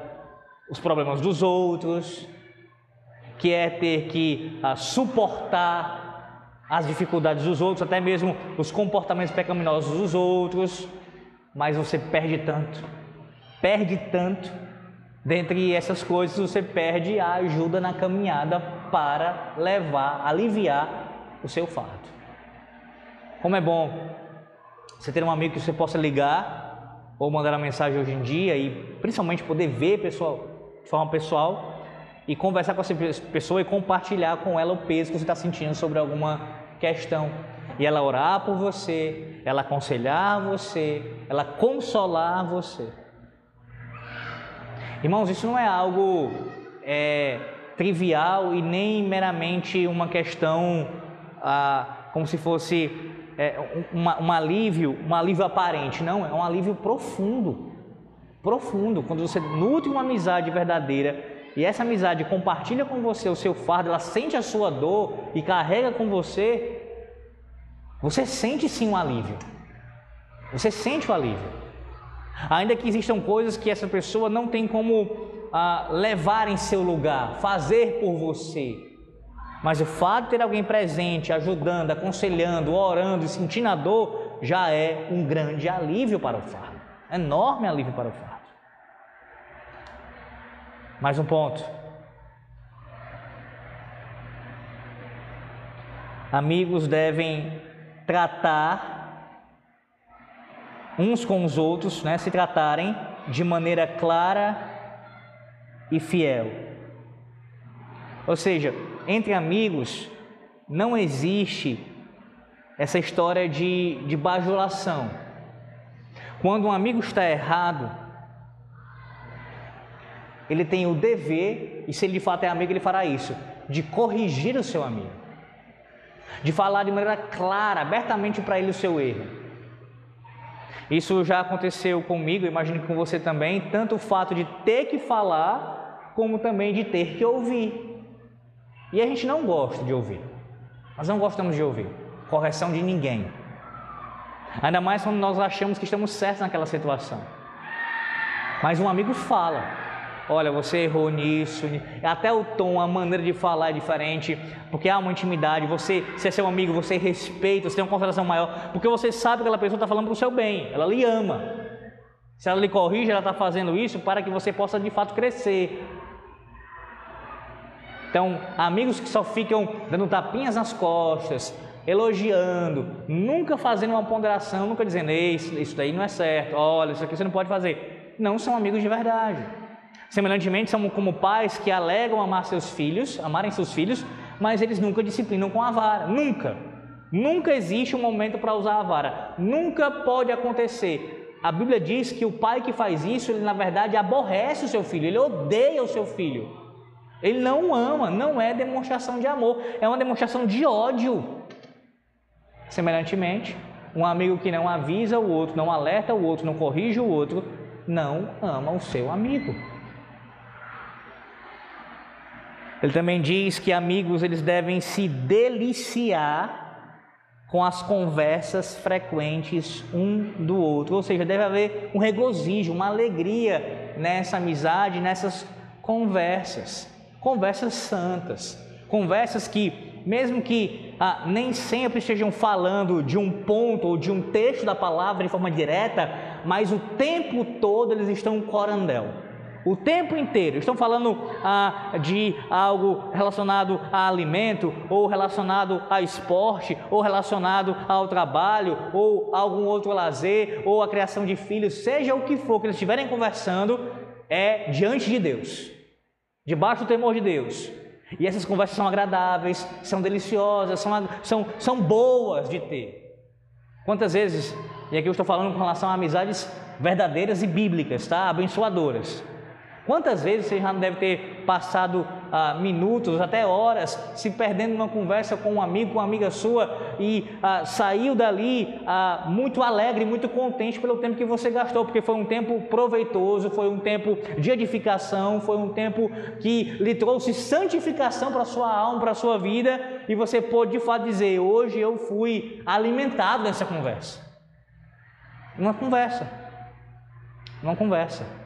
os problemas dos outros, que é ter que uh, suportar as dificuldades dos outros, até mesmo os comportamentos pecaminosos dos outros. mas você perde tanto, perde tanto. Dentre essas coisas, você perde a ajuda na caminhada para levar, aliviar o seu fardo. Como é bom você ter um amigo que você possa ligar ou mandar uma mensagem hoje em dia e principalmente poder ver pessoal, de forma pessoal e conversar com essa pessoa e compartilhar com ela o peso que você está sentindo sobre alguma questão. E ela orar por você, ela aconselhar você, ela consolar você. Irmãos, isso não é algo é, trivial e nem meramente uma questão ah, como se fosse é, um, um alívio, um alívio aparente. Não, é um alívio profundo. Profundo. Quando você nutre uma amizade verdadeira e essa amizade compartilha com você o seu fardo, ela sente a sua dor e carrega com você, você sente sim um alívio. Você sente o alívio. Ainda que existam coisas que essa pessoa não tem como ah, levar em seu lugar, fazer por você. Mas o fato de ter alguém presente, ajudando, aconselhando, orando e sentindo a dor, já é um grande alívio para o fardo. Enorme alívio para o fardo. Mais um ponto. Amigos devem tratar uns com os outros, né, se tratarem de maneira clara e fiel. Ou seja, entre amigos não existe essa história de, de bajulação. Quando um amigo está errado, ele tem o dever, e se ele de fato é amigo, ele fará isso, de corrigir o seu amigo, de falar de maneira clara, abertamente para ele o seu erro. Isso já aconteceu comigo, imagino que com você também, tanto o fato de ter que falar, como também de ter que ouvir. E a gente não gosta de ouvir. Nós não gostamos de ouvir correção de ninguém. Ainda mais quando nós achamos que estamos certos naquela situação. Mas um amigo fala, olha, você errou nisso, até o tom, a maneira de falar é diferente, porque há uma intimidade, você, se é seu amigo, você respeita, você tem uma consideração maior, porque você sabe que aquela pessoa está falando para o seu bem, ela lhe ama. Se ela lhe corrige, ela está fazendo isso para que você possa de fato crescer. Então, amigos que só ficam dando tapinhas nas costas, elogiando, nunca fazendo uma ponderação, nunca dizendo, Ei, isso daí não é certo, olha, isso aqui você não pode fazer. Não são amigos de verdade. Semelhantemente, são como pais que alegam amar seus filhos, amarem seus filhos, mas eles nunca disciplinam com a vara. Nunca. Nunca existe um momento para usar a vara. Nunca pode acontecer. A Bíblia diz que o pai que faz isso, ele na verdade aborrece o seu filho, ele odeia o seu filho. Ele não ama, não é demonstração de amor, é uma demonstração de ódio. Semelhantemente, um amigo que não avisa o outro, não alerta o outro, não corrige o outro, não ama o seu amigo. Ele também diz que amigos eles devem se deliciar com as conversas frequentes um do outro, ou seja, deve haver um regozijo, uma alegria nessa amizade, nessas conversas, conversas santas, conversas que, mesmo que ah, nem sempre estejam falando de um ponto ou de um texto da palavra de forma direta, mas o tempo todo eles estão corandel o tempo inteiro. Estão falando ah, de algo relacionado a alimento, ou relacionado a esporte, ou relacionado ao trabalho, ou algum outro lazer, ou a criação de filhos, seja o que for que eles estiverem conversando, é diante de Deus, debaixo do temor de Deus. E essas conversas são agradáveis, são deliciosas, são, são, são boas de ter. Quantas vezes, e aqui eu estou falando com relação a amizades verdadeiras e bíblicas, tá? Abençoadoras. Quantas vezes você já não deve ter passado ah, minutos, até horas, se perdendo numa conversa com um amigo, com uma amiga sua e ah, saiu dali ah, muito alegre, muito contente pelo tempo que você gastou, porque foi um tempo proveitoso, foi um tempo de edificação, foi um tempo que lhe trouxe santificação para a sua alma, para a sua vida e você pôde de fato dizer: hoje eu fui alimentado nessa conversa. Uma conversa. Uma conversa.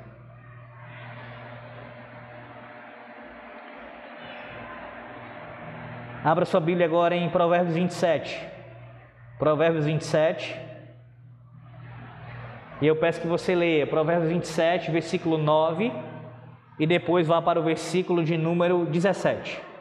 Abra sua Bíblia agora em Provérbios 27. Provérbios 27. E eu peço que você leia Provérbios 27, versículo 9, e depois vá para o versículo de número 17.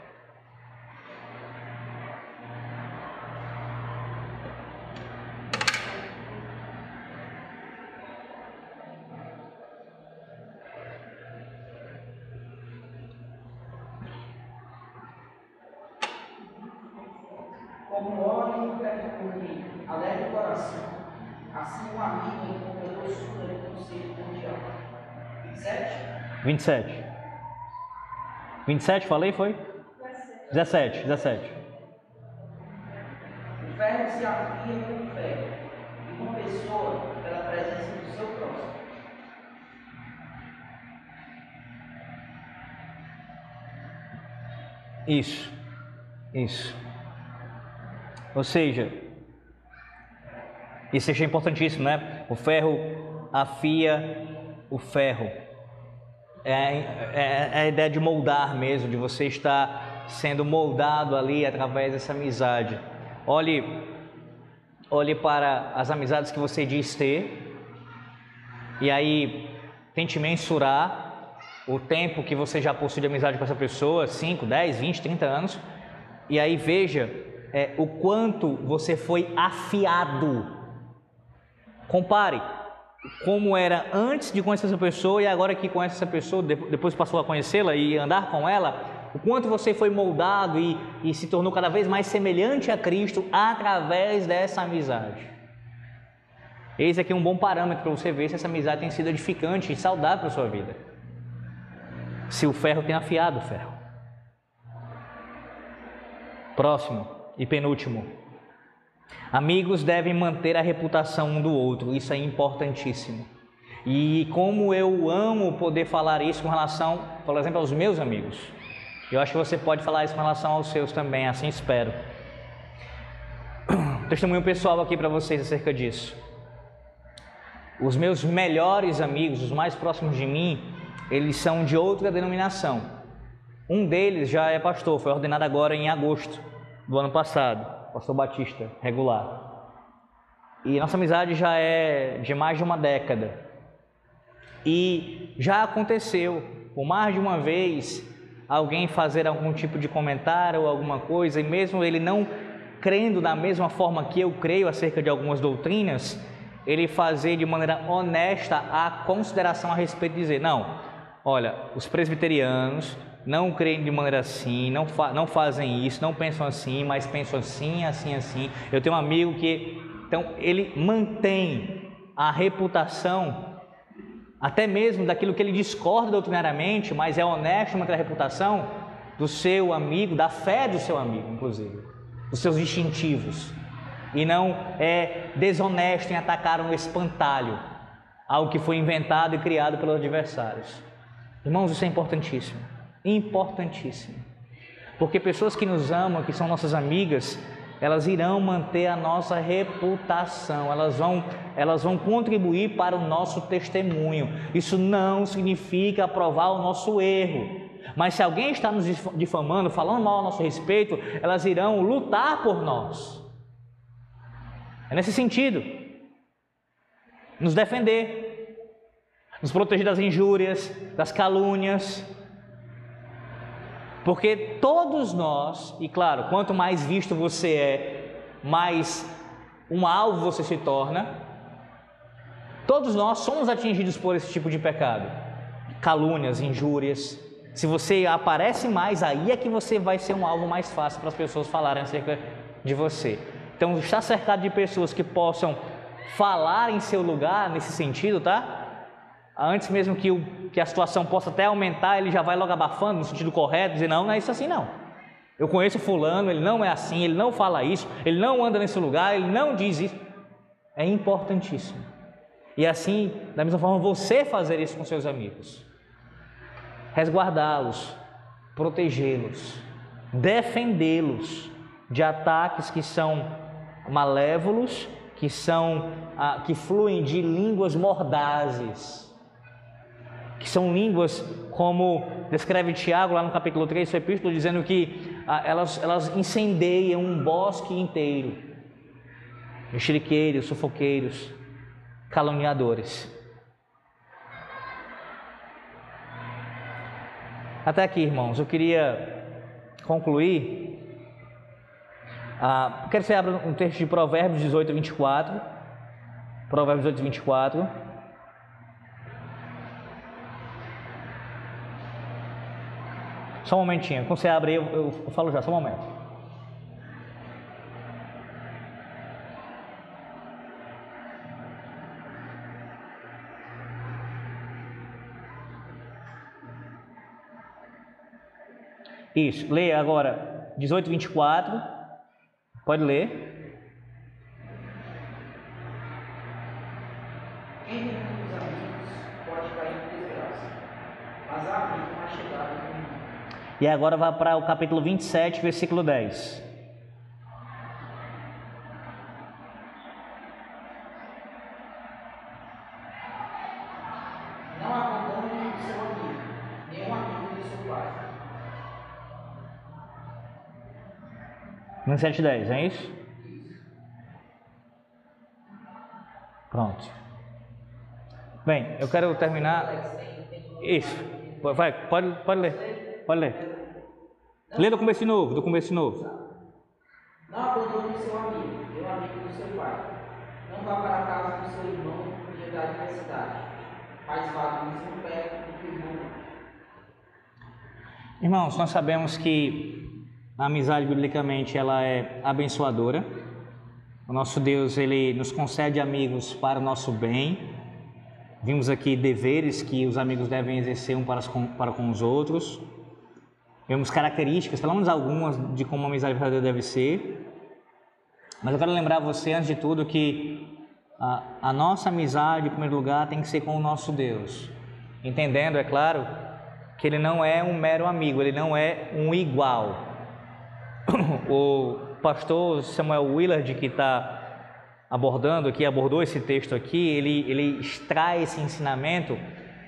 Assim um amigo encontra doçura no conselho mundial. 27? 27. 27, falei, foi? 17, 17. O ferro se afia com o ferro, e com pessoa pela presença do seu próximo. Isso, isso. Ou seja, isso é importantíssimo, né? O ferro afia o ferro. É, é, é, a ideia de moldar mesmo, de você estar sendo moldado ali através dessa amizade. Olhe, olhe para as amizades que você diz ter, e aí tente mensurar o tempo que você já possui de amizade com essa pessoa 5, 10, 20, 30 anos e aí veja é, o quanto você foi afiado. Compare como era antes de conhecer essa pessoa e agora que conhece essa pessoa, depois passou a conhecê-la e andar com ela, o quanto você foi moldado e, e se tornou cada vez mais semelhante a Cristo através dessa amizade. Eis aqui um bom parâmetro para você ver se essa amizade tem sido edificante e saudável para a sua vida. Se o ferro tem afiado o ferro. Próximo e penúltimo. Amigos devem manter a reputação um do outro, isso é importantíssimo. E como eu amo poder falar isso com relação, por exemplo, aos meus amigos. Eu acho que você pode falar isso com relação aos seus também, assim espero. Testemunho pessoal aqui para vocês acerca disso. Os meus melhores amigos, os mais próximos de mim, eles são de outra denominação. Um deles já é pastor, foi ordenado agora em agosto do ano passado pastor Batista, regular. E nossa amizade já é de mais de uma década. E já aconteceu, por mais de uma vez, alguém fazer algum tipo de comentário ou alguma coisa, e mesmo ele não crendo da mesma forma que eu creio acerca de algumas doutrinas, ele fazer de maneira honesta a consideração a respeito de dizer: não, olha, os presbiterianos não creem de maneira assim, não, fa não fazem isso, não pensam assim, mas pensam assim, assim, assim. Eu tenho um amigo que, então, ele mantém a reputação, até mesmo daquilo que ele discorda doutrinariamente, mas é honesto manter a reputação do seu amigo, da fé do seu amigo, inclusive, dos seus distintivos. E não é desonesto em atacar um espantalho, algo que foi inventado e criado pelos adversários. Irmãos, isso é importantíssimo importantíssimo. Porque pessoas que nos amam, que são nossas amigas, elas irão manter a nossa reputação, elas vão, elas vão contribuir para o nosso testemunho. Isso não significa aprovar o nosso erro. Mas se alguém está nos difamando, falando mal a nosso respeito, elas irão lutar por nós. É nesse sentido. Nos defender, nos proteger das injúrias, das calúnias, porque todos nós, e claro, quanto mais visto você é, mais um alvo você se torna, todos nós somos atingidos por esse tipo de pecado. Calúnias, injúrias. Se você aparece mais, aí é que você vai ser um alvo mais fácil para as pessoas falarem acerca de você. Então, estar cercado de pessoas que possam falar em seu lugar nesse sentido, tá? Antes mesmo que, o, que a situação possa até aumentar, ele já vai logo abafando no sentido correto, dizer, não, não é isso assim não. Eu conheço fulano, ele não é assim, ele não fala isso, ele não anda nesse lugar, ele não diz isso. É importantíssimo. E assim, da mesma forma, você fazer isso com seus amigos. Resguardá-los, protegê-los, defendê-los de ataques que são malévolos, que são ah, que fluem de línguas mordazes que são línguas como descreve Tiago lá no capítulo 3 do epístolo, dizendo que ah, elas, elas incendeiam um bosque inteiro, mexeriqueiros, sufoqueiros. caluniadores. Até aqui, irmãos, eu queria concluir. Ah, quero que você abra um texto de Provérbios 18 24. Provérbios 18 24. Só um momentinho. Quando você abre, eu, eu, eu falo já, só um momento. Isso, leia agora 18, 24. Pode ler. Quem tem muitos amigos pode cair em desgraça, mas há amigo mais chegado que um. E agora vai para o capítulo 27, versículo 10. Não abandone o seu amigo, nem o amigo do seu pai. 27, 10, é isso? Pronto. Bem, eu quero terminar. Isso. Vai, pode, pode ler. Pode ler. Lê do começo de novo, do começo de novo. Não abandone seu amigo, o amigo do seu pai. Não vá para a casa do seu irmão dia da adversidade, mas vá do mesmo pé do que irmão. Irmãos, nós sabemos que a amizade biblicamente ela é abençoadora. O nosso Deus ele nos concede amigos para o nosso bem. Vimos aqui deveres que os amigos devem exercer um para, para com os outros. Vemos características, falamos algumas de como uma amizade verdadeira deve ser. Mas eu quero lembrar você, antes de tudo, que a, a nossa amizade, em primeiro lugar, tem que ser com o nosso Deus. Entendendo, é claro, que ele não é um mero amigo, ele não é um igual. O pastor Samuel Willard, que está abordando aqui, abordou esse texto aqui, ele, ele extrai esse ensinamento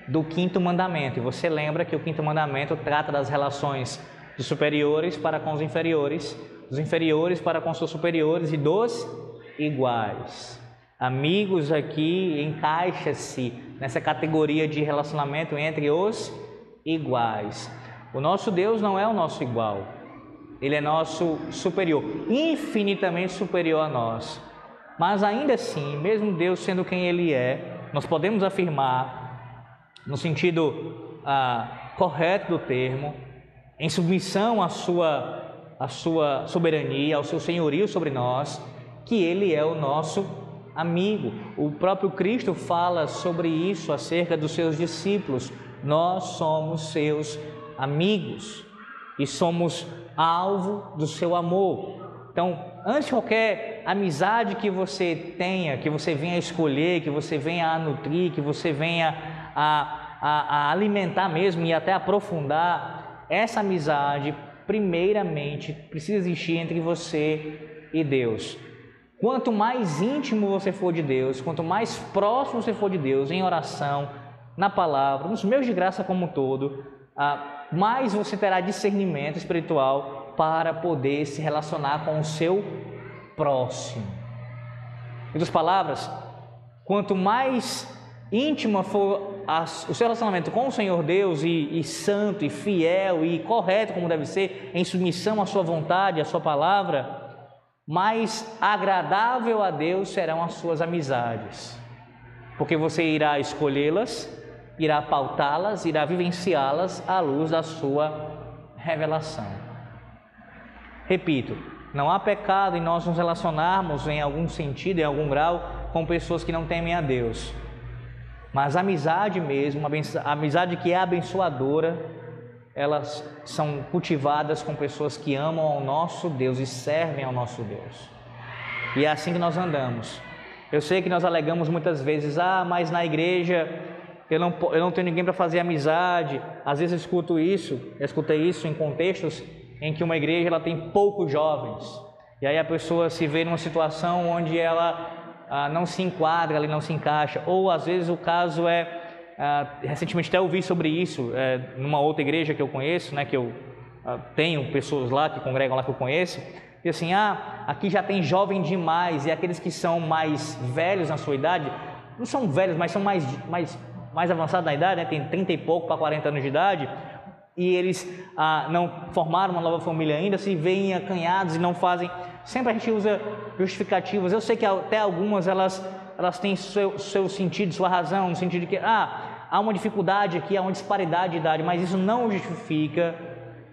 do quinto mandamento. E você lembra que o quinto mandamento trata das relações dos superiores para com os inferiores, dos inferiores para com seus superiores e dos iguais. Amigos aqui encaixa-se nessa categoria de relacionamento entre os iguais. O nosso Deus não é o nosso igual. Ele é nosso superior, infinitamente superior a nós. Mas ainda assim, mesmo Deus sendo quem Ele é, nós podemos afirmar, no sentido ah, correto do termo, em submissão à sua, à sua soberania, ao seu senhorio sobre nós, que Ele é o nosso amigo. O próprio Cristo fala sobre isso acerca dos seus discípulos. Nós somos seus amigos e somos alvo do seu amor. Então, antes de qualquer amizade que você tenha, que você venha escolher, que você venha a nutrir, que você venha a, a, a alimentar mesmo e até aprofundar, essa amizade, primeiramente, precisa existir entre você e Deus. Quanto mais íntimo você for de Deus, quanto mais próximo você for de Deus, em oração, na palavra, nos meios de graça como um todo, mais você terá discernimento espiritual para poder se relacionar com o seu próximo. Em outras palavras, quanto mais íntima for a, o seu relacionamento com o Senhor Deus e, e santo e fiel e correto como deve ser, em submissão à sua vontade, à sua palavra, mais agradável a Deus serão as suas amizades, porque você irá escolhê-las, irá pautá-las, irá vivenciá-las à luz da sua revelação. Repito, não há pecado em nós nos relacionarmos em algum sentido, em algum grau, com pessoas que não temem a Deus. Mas a amizade mesmo, a amizade que é abençoadora, elas são cultivadas com pessoas que amam ao nosso Deus e servem ao nosso Deus. E é assim que nós andamos. Eu sei que nós alegamos muitas vezes, ah, mas na igreja eu não, eu não tenho ninguém para fazer amizade. Às vezes eu escuto isso, eu escutei isso em contextos em que uma igreja ela tem poucos jovens. E aí a pessoa se vê numa situação onde ela ah, não se enquadra, ela não se encaixa. Ou às vezes o caso é ah, recentemente até ouvi sobre isso é, numa outra igreja que eu conheço, né, que eu ah, tenho pessoas lá que congregam lá que eu conheço, e assim, ah, aqui já tem jovem demais, e aqueles que são mais velhos na sua idade não são velhos, mas são mais, mais, mais avançados na idade, né? tem 30 e pouco para 40 anos de idade, e eles ah, não formaram uma nova família ainda, se veem acanhados e não fazem. Sempre a gente usa justificativas. Eu sei que até algumas elas, elas têm seu, seu sentido, sua razão, no sentido de que ah, há uma dificuldade aqui, há uma disparidade de idade, mas isso não justifica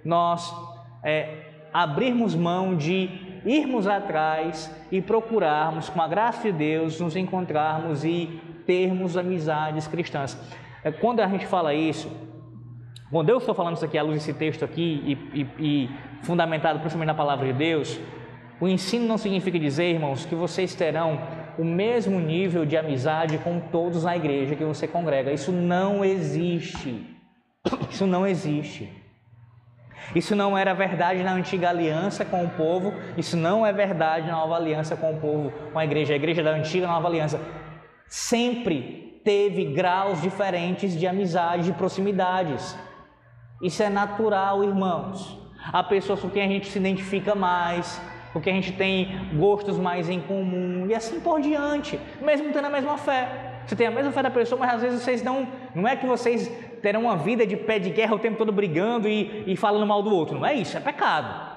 nós é, abrirmos mão de irmos atrás e procurarmos, com a graça de Deus, nos encontrarmos e termos amizades cristãs. É, quando a gente fala isso, quando eu estou falando isso aqui à luz desse texto aqui e, e, e fundamentado principalmente na palavra de Deus, o ensino não significa dizer, irmãos, que vocês terão o mesmo nível de amizade com todos na igreja que você congrega. Isso não existe. Isso não existe. Isso não era verdade na antiga aliança com o povo, isso não é verdade na nova aliança com o povo, com a igreja. A igreja da antiga nova aliança sempre teve graus diferentes de amizade, de proximidades. Isso é natural, irmãos. Há pessoas com quem a gente se identifica mais, com quem a gente tem gostos mais em comum e assim por diante, mesmo tendo a mesma fé. Você tem a mesma fé da pessoa, mas às vezes vocês não. Não é que vocês terão uma vida de pé de guerra o tempo todo brigando e, e falando mal do outro. Não é isso, é pecado.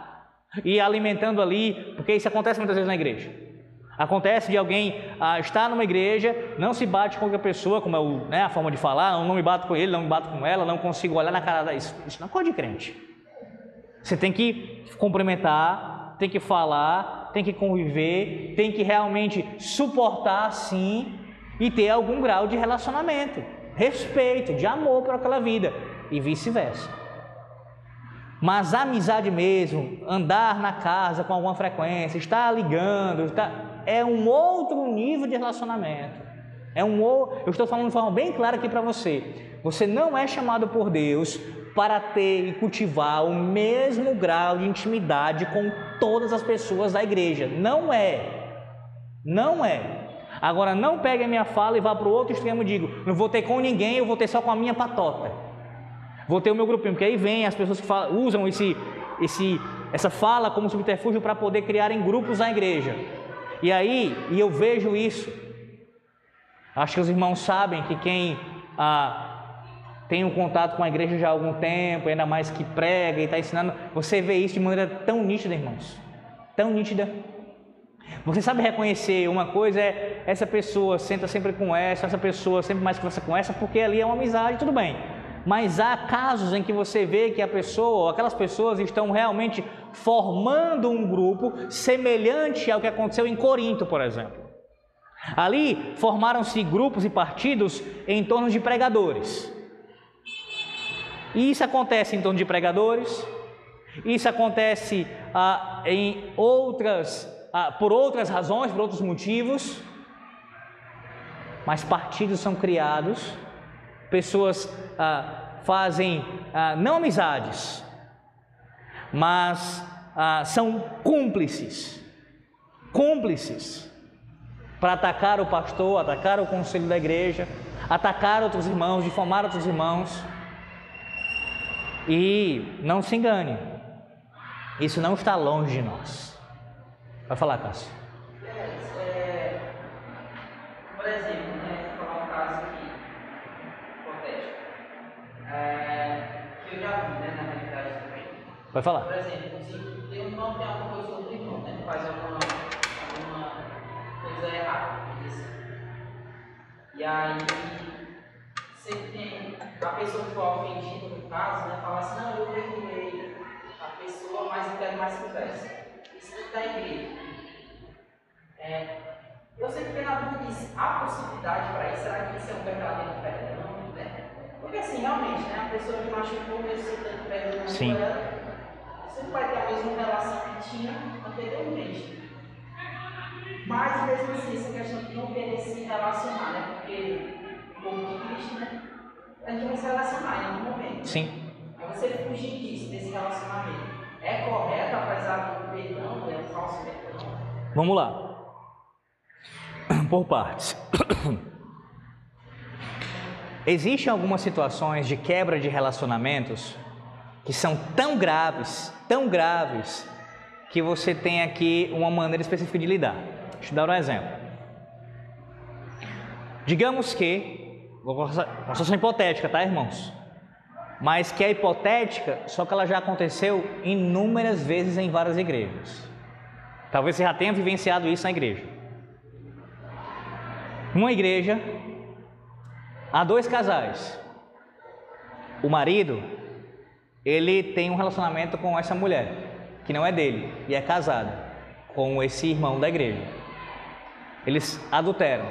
E alimentando ali, porque isso acontece muitas vezes na igreja. Acontece de alguém ah, estar numa igreja, não se bate com outra pessoa, como é o, né, a forma de falar, não, não me bato com ele, não me bato com ela, não consigo olhar na cara da. Isso, isso não é coisa de crente. Você tem que cumprimentar, tem que falar, tem que conviver, tem que realmente suportar sim e ter algum grau de relacionamento, respeito, de amor por aquela vida e vice-versa. Mas amizade mesmo, andar na casa com alguma frequência, estar ligando, estar é um outro nível de relacionamento. É um eu estou falando de forma bem clara aqui para você. Você não é chamado por Deus para ter e cultivar o mesmo grau de intimidade com todas as pessoas da igreja. Não é. Não é. Agora não pegue a minha fala e vá para o outro extremo e digo, não vou ter com ninguém, eu vou ter só com a minha patota. Vou ter o meu grupinho, porque aí vem as pessoas que falam, usam esse, esse, essa fala como subterfúgio para poder criarem grupos na igreja. E aí, e eu vejo isso. Acho que os irmãos sabem que quem ah, tem um contato com a igreja já há algum tempo, ainda mais que prega e está ensinando, você vê isso de maneira tão nítida, irmãos. Tão nítida. Você sabe reconhecer uma coisa é essa pessoa senta sempre com essa, essa pessoa sempre mais conversa com essa, porque ali é uma amizade, tudo bem. Mas há casos em que você vê que a pessoa, aquelas pessoas estão realmente formando um grupo semelhante ao que aconteceu em Corinto, por exemplo. Ali formaram-se grupos e partidos em torno de pregadores. E isso acontece em torno de pregadores, isso acontece ah, em outras, ah, por outras razões, por outros motivos, mas partidos são criados, pessoas ah, fazem ah, não amizades, mas ah, são cúmplices. Cúmplices para atacar o pastor, atacar o conselho da igreja, atacar outros irmãos, difamar outros irmãos. E não se engane, isso não está longe de nós. Vai falar, Cássio. É, por exemplo, né, vou falar um caso aqui, hipotético, é, que eu já vi, né, na realidade também. Vai falar. Por exemplo, se tem um irmão que tem alguma coisa contra o irmão, né, faz alguma, alguma coisa errada, assim. E aí, sempre tem a pessoa que foi ofendida, no caso, né, fala assim, não, eu perdoei a pessoa, mas eu quero mais conversa. Isso tudo da igreja. É, eu sempre fiquei na dúvida disso. Há possibilidade para isso? Será que isso é um verdadeiro perdão? Né? Porque assim, realmente, né, a pessoa que machucou mesmo você tanto perdão Sim. por ela, você não vai ter a mesma relação que tinha anteriormente. Mas mesmo assim, essa questão de não querer se relacionar, né? Porque o povo de Cristo, né? A gente vai se relacionar em algum momento. Sim. Aí você fugir disso, desse relacionamento. É correto, apesar do perdão, é um falso perdão. Vamos lá. Por partes. Existem algumas situações de quebra de relacionamentos que são tão graves, tão graves, que você tem aqui uma maneira específica de lidar. Deixa eu dar um exemplo. Digamos que, uma situação hipotética, tá, irmãos? Mas que é hipotética, só que ela já aconteceu inúmeras vezes em várias igrejas. Talvez você já tenha vivenciado isso na igreja. Uma igreja, há dois casais. O marido, ele tem um relacionamento com essa mulher, que não é dele, e é casada com esse irmão da igreja. Eles adulteram.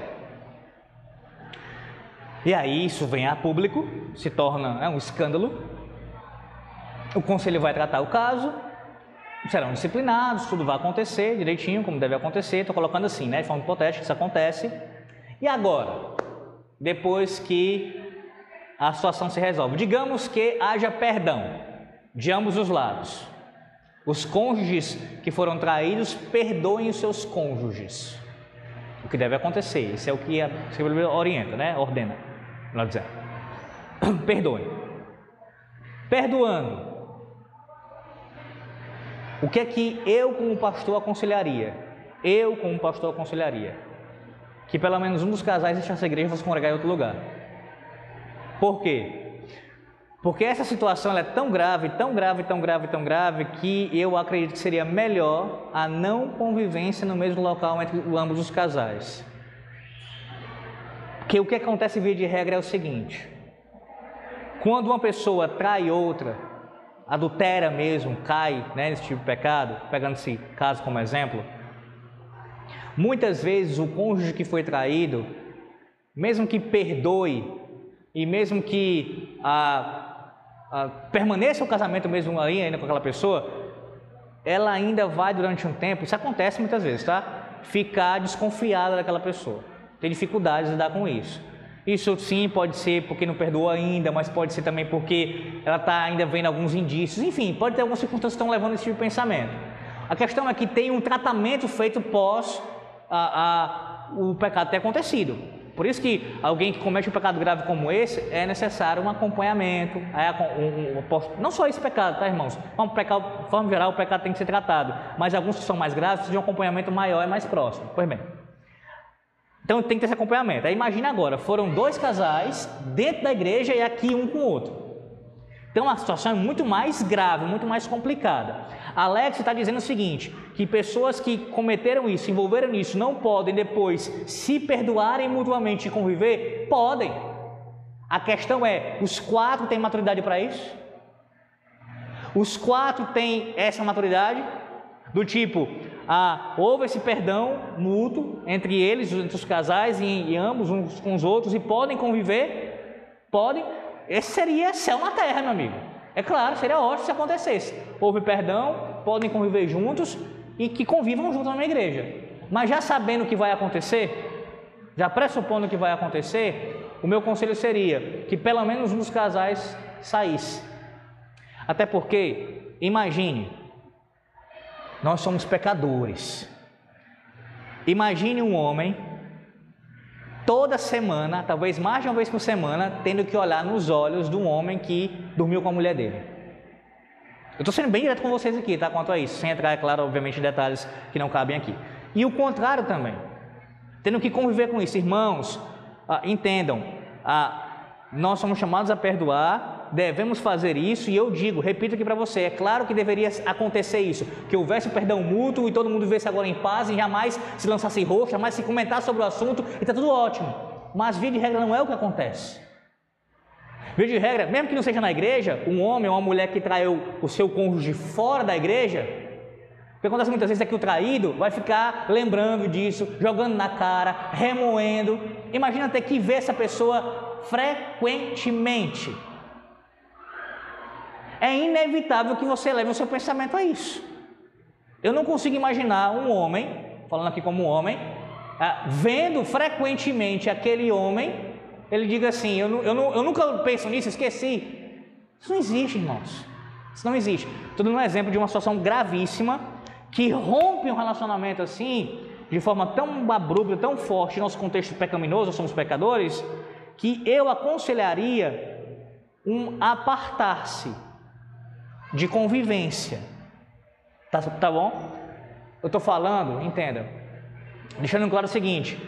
E aí isso vem a público, se torna é um escândalo. O conselho vai tratar o caso, serão disciplinados, tudo vai acontecer direitinho, como deve acontecer. Estou colocando assim, né, de forma hipotética, isso acontece. E agora, depois que a situação se resolve, digamos que haja perdão de ambos os lados. Os cônjuges que foram traídos perdoem os seus cônjuges. O que deve acontecer, isso é o que a Bíblia orienta, né? Ordena melhor dizendo. Perdoe. Perdoando. O que é que eu, como pastor, aconselharia? Eu, como pastor, aconselharia que pelo menos um dos casais deixasse a igreja e fosse congregar em outro lugar. Por quê? Porque essa situação é tão grave, tão grave, tão grave, tão grave, que eu acredito que seria melhor a não convivência no mesmo local entre ambos os casais. Porque o que acontece via de regra é o seguinte: quando uma pessoa trai outra, adultera mesmo, cai né, nesse tipo de pecado, pegando esse caso como exemplo, muitas vezes o cônjuge que foi traído, mesmo que perdoe e mesmo que a, a, permaneça o casamento mesmo ali ainda com aquela pessoa, ela ainda vai durante um tempo, isso acontece muitas vezes, tá? Ficar desconfiada daquela pessoa tem dificuldades de lidar com isso. Isso sim pode ser porque não perdoou ainda, mas pode ser também porque ela está ainda vendo alguns indícios. Enfim, pode ter algumas circunstâncias que estão levando esse tipo de pensamento. A questão é que tem um tratamento feito pós a, a, o pecado ter acontecido. Por isso que alguém que comete um pecado grave como esse é necessário um acompanhamento, é um, um, não só esse pecado, tá, irmãos? Um pecado, de forma geral, o pecado tem que ser tratado, mas alguns que são mais graves precisam de um acompanhamento maior e mais próximo. Pois bem. Então tem que ter esse acompanhamento. Aí imagina agora, foram dois casais dentro da igreja e aqui um com o outro. Então a situação é muito mais grave, muito mais complicada. Alex está dizendo o seguinte: que pessoas que cometeram isso, envolveram nisso, não podem depois se perdoarem mutuamente e conviver? Podem. A questão é: os quatro têm maturidade para isso? Os quatro têm essa maturidade? Do tipo, ah, houve esse perdão mútuo entre eles, entre os casais e, e ambos, uns com os outros, e podem conviver? Podem. Esse seria céu na terra, meu amigo. É claro, seria ótimo se acontecesse. Houve perdão, podem conviver juntos e que convivam juntos na igreja. Mas já sabendo o que vai acontecer, já pressupondo o que vai acontecer, o meu conselho seria que pelo menos um dos casais saísse. Até porque, imagine, nós somos pecadores. Imagine um homem toda semana, talvez mais de uma vez por semana, tendo que olhar nos olhos de um homem que dormiu com a mulher dele. Eu estou sendo bem direto com vocês aqui, tá? Quanto a isso, sem entrar, é claro, obviamente, em detalhes que não cabem aqui. E o contrário também, tendo que conviver com isso. Irmãos, ah, entendam, ah, nós somos chamados a perdoar devemos fazer isso, e eu digo, repito aqui para você, é claro que deveria acontecer isso, que houvesse perdão mútuo e todo mundo vivesse agora em paz e jamais se lançasse roxo, jamais se comentar sobre o assunto, e está tudo ótimo. Mas via de regra não é o que acontece. Via de regra, mesmo que não seja na igreja, um homem ou uma mulher que traiu o seu cônjuge fora da igreja, o que acontece muitas vezes é que o traído vai ficar lembrando disso, jogando na cara, remoendo. Imagina ter que ver essa pessoa frequentemente é inevitável que você leve o seu pensamento a isso. Eu não consigo imaginar um homem, falando aqui como homem, ah, vendo frequentemente aquele homem, ele diga assim: eu, eu, eu nunca penso nisso, esqueci. Isso não existe, irmãos. Isso não existe. Estou dando um exemplo de uma situação gravíssima que rompe um relacionamento assim, de forma tão abrupta, tão forte, nosso contexto pecaminoso, somos pecadores, que eu aconselharia um apartar-se de convivência. Tá, tá bom? Eu estou falando, entenda, deixando claro o seguinte: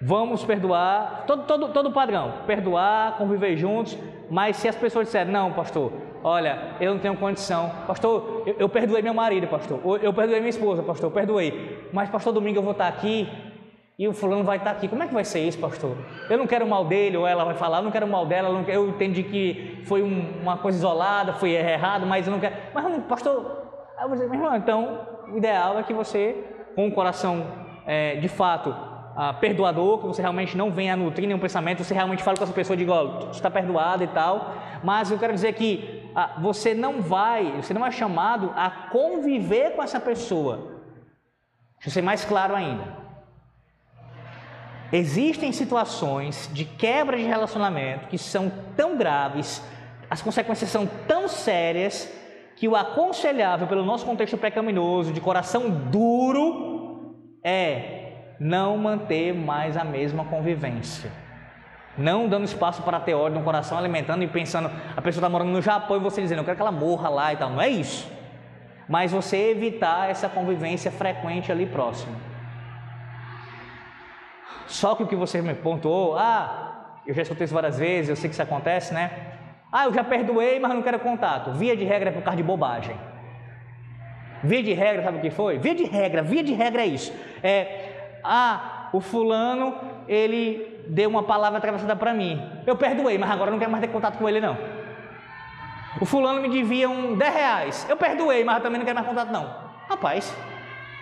Vamos perdoar, todo, todo, todo padrão, perdoar, conviver juntos, mas se as pessoas disserem, não, pastor, olha, eu não tenho condição, pastor, eu, eu perdoei meu marido, pastor, eu perdoei minha esposa, pastor, eu perdoei, mas pastor, domingo eu vou estar aqui e o fulano vai estar aqui, como é que vai ser isso, pastor? Eu não quero mal dele, ou ela vai falar, eu não quero mal dela, eu entendi que foi um, uma coisa isolada, foi errado, mas eu não quero, mas pastor, eu vou dizer, meu irmão, então o ideal é que você, com o coração é, de fato ah, perdoador, que você realmente não venha nutrir nenhum pensamento, você realmente fala com essa pessoa e diga, olha, está perdoado e tal, mas eu quero dizer que ah, você não vai, você não é chamado a conviver com essa pessoa. Deixa eu ser mais claro ainda. Existem situações de quebra de relacionamento que são tão graves, as consequências são tão sérias, que o aconselhável pelo nosso contexto pecaminoso, de coração duro, é não manter mais a mesma convivência. Não dando espaço para ter ódio no coração, alimentando e pensando, a pessoa está morando no Japão e você dizendo, eu quero que ela morra lá e tal. Não é isso. Mas você evitar essa convivência frequente ali próximo. Só que o que você me pontuou, ah, eu já escutei isso várias vezes, eu sei que isso acontece, né? Ah, eu já perdoei, mas não quero contato. Via de regra é por causa de bobagem. Via de regra, sabe o que foi? Via de regra, via de regra é isso. É, ah, o fulano, ele deu uma palavra atravessada para mim. Eu perdoei, mas agora não quero mais ter contato com ele, não. O fulano me devia um 10 reais. Eu perdoei, mas também não quero mais contato, não. Rapaz,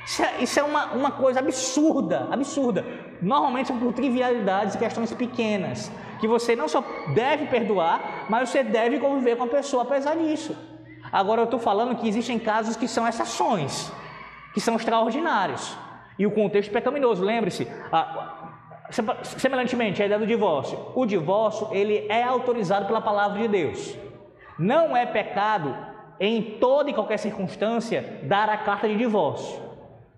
isso é, isso é uma, uma coisa absurda, absurda. Normalmente são por trivialidades e questões pequenas. Que você não só deve perdoar, mas você deve conviver com a pessoa apesar disso. Agora eu estou falando que existem casos que são exceções, que são extraordinários. E o contexto pecaminoso, lembre-se, semelhantemente a ideia do divórcio. O divórcio, ele é autorizado pela palavra de Deus. Não é pecado em toda e qualquer circunstância dar a carta de divórcio.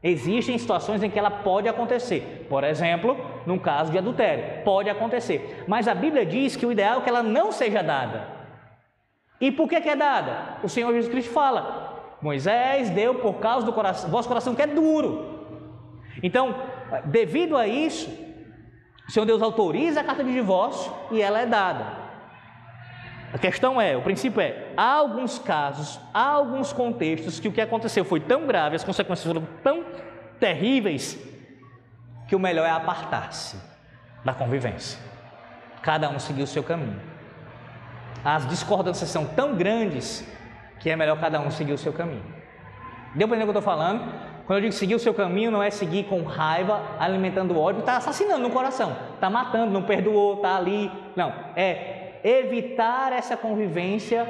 Existem situações em que ela pode acontecer. Por exemplo, num caso de adultério, pode acontecer. Mas a Bíblia diz que o ideal é que ela não seja dada. E por que, é dada? O Senhor Jesus Cristo fala: Moisés deu por causa do coração, vosso coração que é duro. Então, devido a isso, o Senhor Deus autoriza a carta de divórcio e ela é dada. A questão é, o princípio é, há alguns casos, há alguns contextos que o que aconteceu foi tão grave, as consequências foram tão terríveis, que o melhor é apartar-se da convivência. Cada um seguir o seu caminho. As discordâncias são tão grandes que é melhor cada um seguir o seu caminho. Deu para entender o que eu estou falando? Quando eu digo seguir o seu caminho, não é seguir com raiva, alimentando ódio, está assassinando no coração, está matando, não perdoou, está ali. Não, é evitar essa convivência,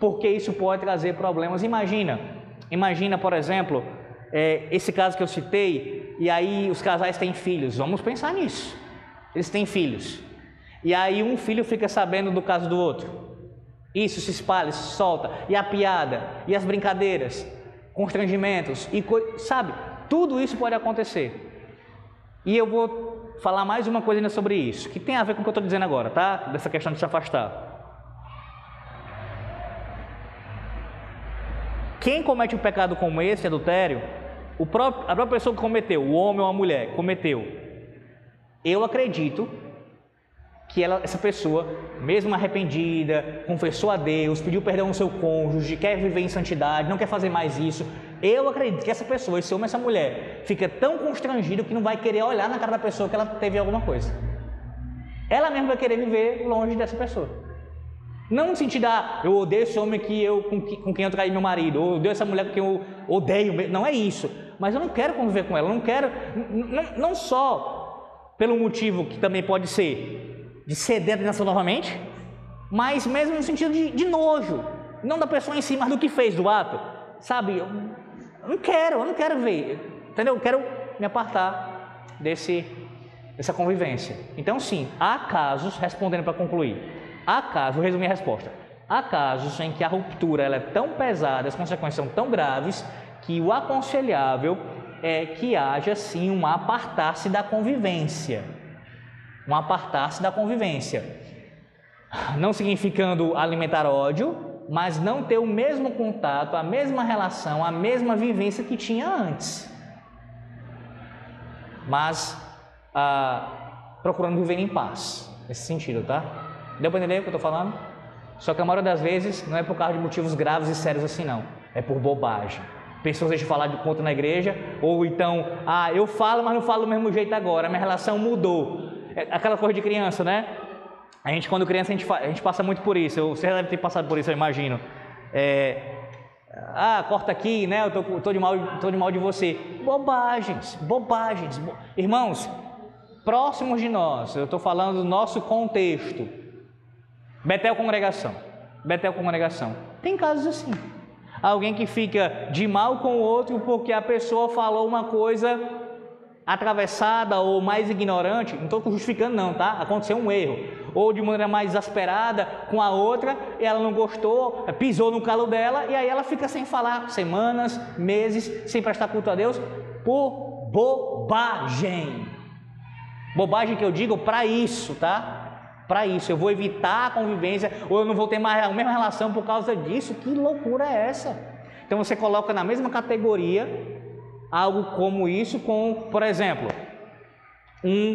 porque isso pode trazer problemas. Imagina, imagina, por exemplo, é, esse caso que eu citei, e aí os casais têm filhos. Vamos pensar nisso. Eles têm filhos. E aí um filho fica sabendo do caso do outro. Isso se espalha, se solta. E a piada, e as brincadeiras constrangimentos e sabe, tudo isso pode acontecer. E eu vou falar mais uma coisa ainda sobre isso, que tem a ver com o que eu estou dizendo agora, tá? Dessa questão de se afastar. Quem comete um pecado como esse, adultério, próprio, a própria pessoa que cometeu, o homem ou a mulher, cometeu, eu acredito que ela, essa pessoa, mesmo arrependida, confessou a Deus, pediu perdão ao seu cônjuge, quer viver em santidade, não quer fazer mais isso. Eu acredito que essa pessoa, esse homem, essa mulher, fica tão constrangido que não vai querer olhar na cara da pessoa que ela teve alguma coisa. Ela mesma vai querer viver longe dessa pessoa. Não no sentido, ah, eu odeio esse homem que eu, com, com quem eu traí meu marido, ou odeio essa mulher com quem eu odeio. Não é isso. Mas eu não quero conviver com ela, não quero, não, não só pelo motivo que também pode ser de ceder a tentação novamente, mas mesmo no sentido de, de, nojo, não da pessoa em si, mas do que fez do ato, sabe? Não quero, eu não quero ver, entendeu? Eu quero me apartar desse, dessa convivência. Então, sim, há casos, respondendo para concluir, há casos, vou resumir a resposta, há casos em que a ruptura ela é tão pesada, as consequências são tão graves, que o aconselhável é que haja sim um apartar-se da convivência um apartar-se da convivência. Não significando alimentar ódio, mas não ter o mesmo contato, a mesma relação, a mesma vivência que tinha antes. Mas ah, procurando viver em paz. Nesse sentido, tá? Deu para entender o que eu estou falando? Só que a maioria das vezes não é por causa de motivos graves e sérios assim, não. É por bobagem. Pessoas deixam de falar de conta na igreja, ou então, ah, eu falo, mas não falo do mesmo jeito agora, minha relação mudou. É aquela coisa de criança, né? A gente, quando criança, a gente, a gente passa muito por isso. Você deve ter passado por isso, eu imagino. É, ah, corta aqui, né? Eu tô, tô, de mal, tô de mal de você. Bobagens, bobagens. Bo... Irmãos, próximos de nós, eu estou falando do nosso contexto. Betel congregação. Betel congregação. Tem casos assim. Alguém que fica de mal com o outro porque a pessoa falou uma coisa atravessada ou mais ignorante, não estou justificando não, tá? Aconteceu um erro. Ou de maneira mais exasperada com a outra, ela não gostou, pisou no calo dela, e aí ela fica sem falar semanas, meses, sem prestar culto a Deus, por bobagem. Bobagem que eu digo para isso, tá? Para isso, eu vou evitar a convivência, ou eu não vou ter mais a mesma relação por causa disso. Que loucura é essa? Então você coloca na mesma categoria algo como isso com, por exemplo, um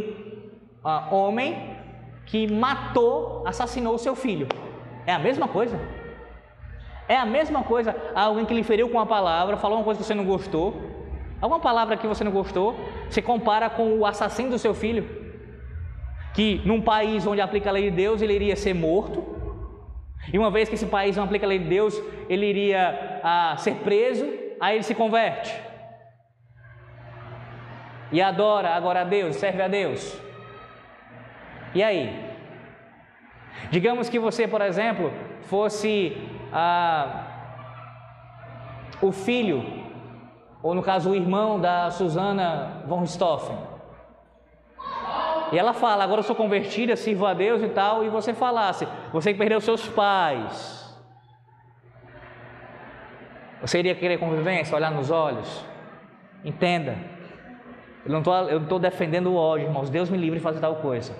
uh, homem que matou, assassinou seu filho. É a mesma coisa? É a mesma coisa? Alguém que lhe feriu com uma palavra, falou uma coisa que você não gostou, alguma palavra que você não gostou, você compara com o assassino do seu filho, que num país onde aplica a lei de Deus ele iria ser morto, e uma vez que esse país não aplica a lei de Deus, ele iria ah, ser preso, aí ele se converte. E adora agora a Deus, serve a Deus. E aí? Digamos que você, por exemplo, fosse ah, o filho, ou no caso o irmão da Susana von Richthofen. E ela fala, agora eu sou convertida, sirvo a Deus e tal, e você falasse, você que perdeu seus pais. Você iria querer convivência, olhar nos olhos? Entenda. Eu não estou defendendo o ódio, irmãos. Deus me livre de fazer tal coisa.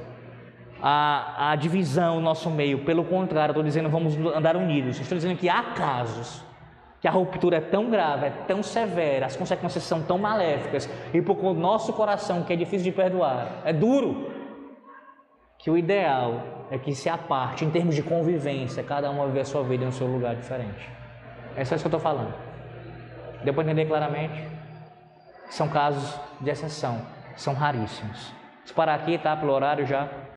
A, a divisão no nosso meio, pelo contrário, estou dizendo vamos andar unidos. Estou dizendo que há casos que a ruptura é tão grave, é tão severa, as consequências são tão maléficas, e por o nosso coração, que é difícil de perdoar, é duro, que o ideal é que se aparte, em termos de convivência, cada um viver a sua vida em seu lugar diferente. É só isso que eu estou falando. Deu para entender claramente? são casos de exceção, são raríssimos. Vou parar aqui, tá? Pelo horário já.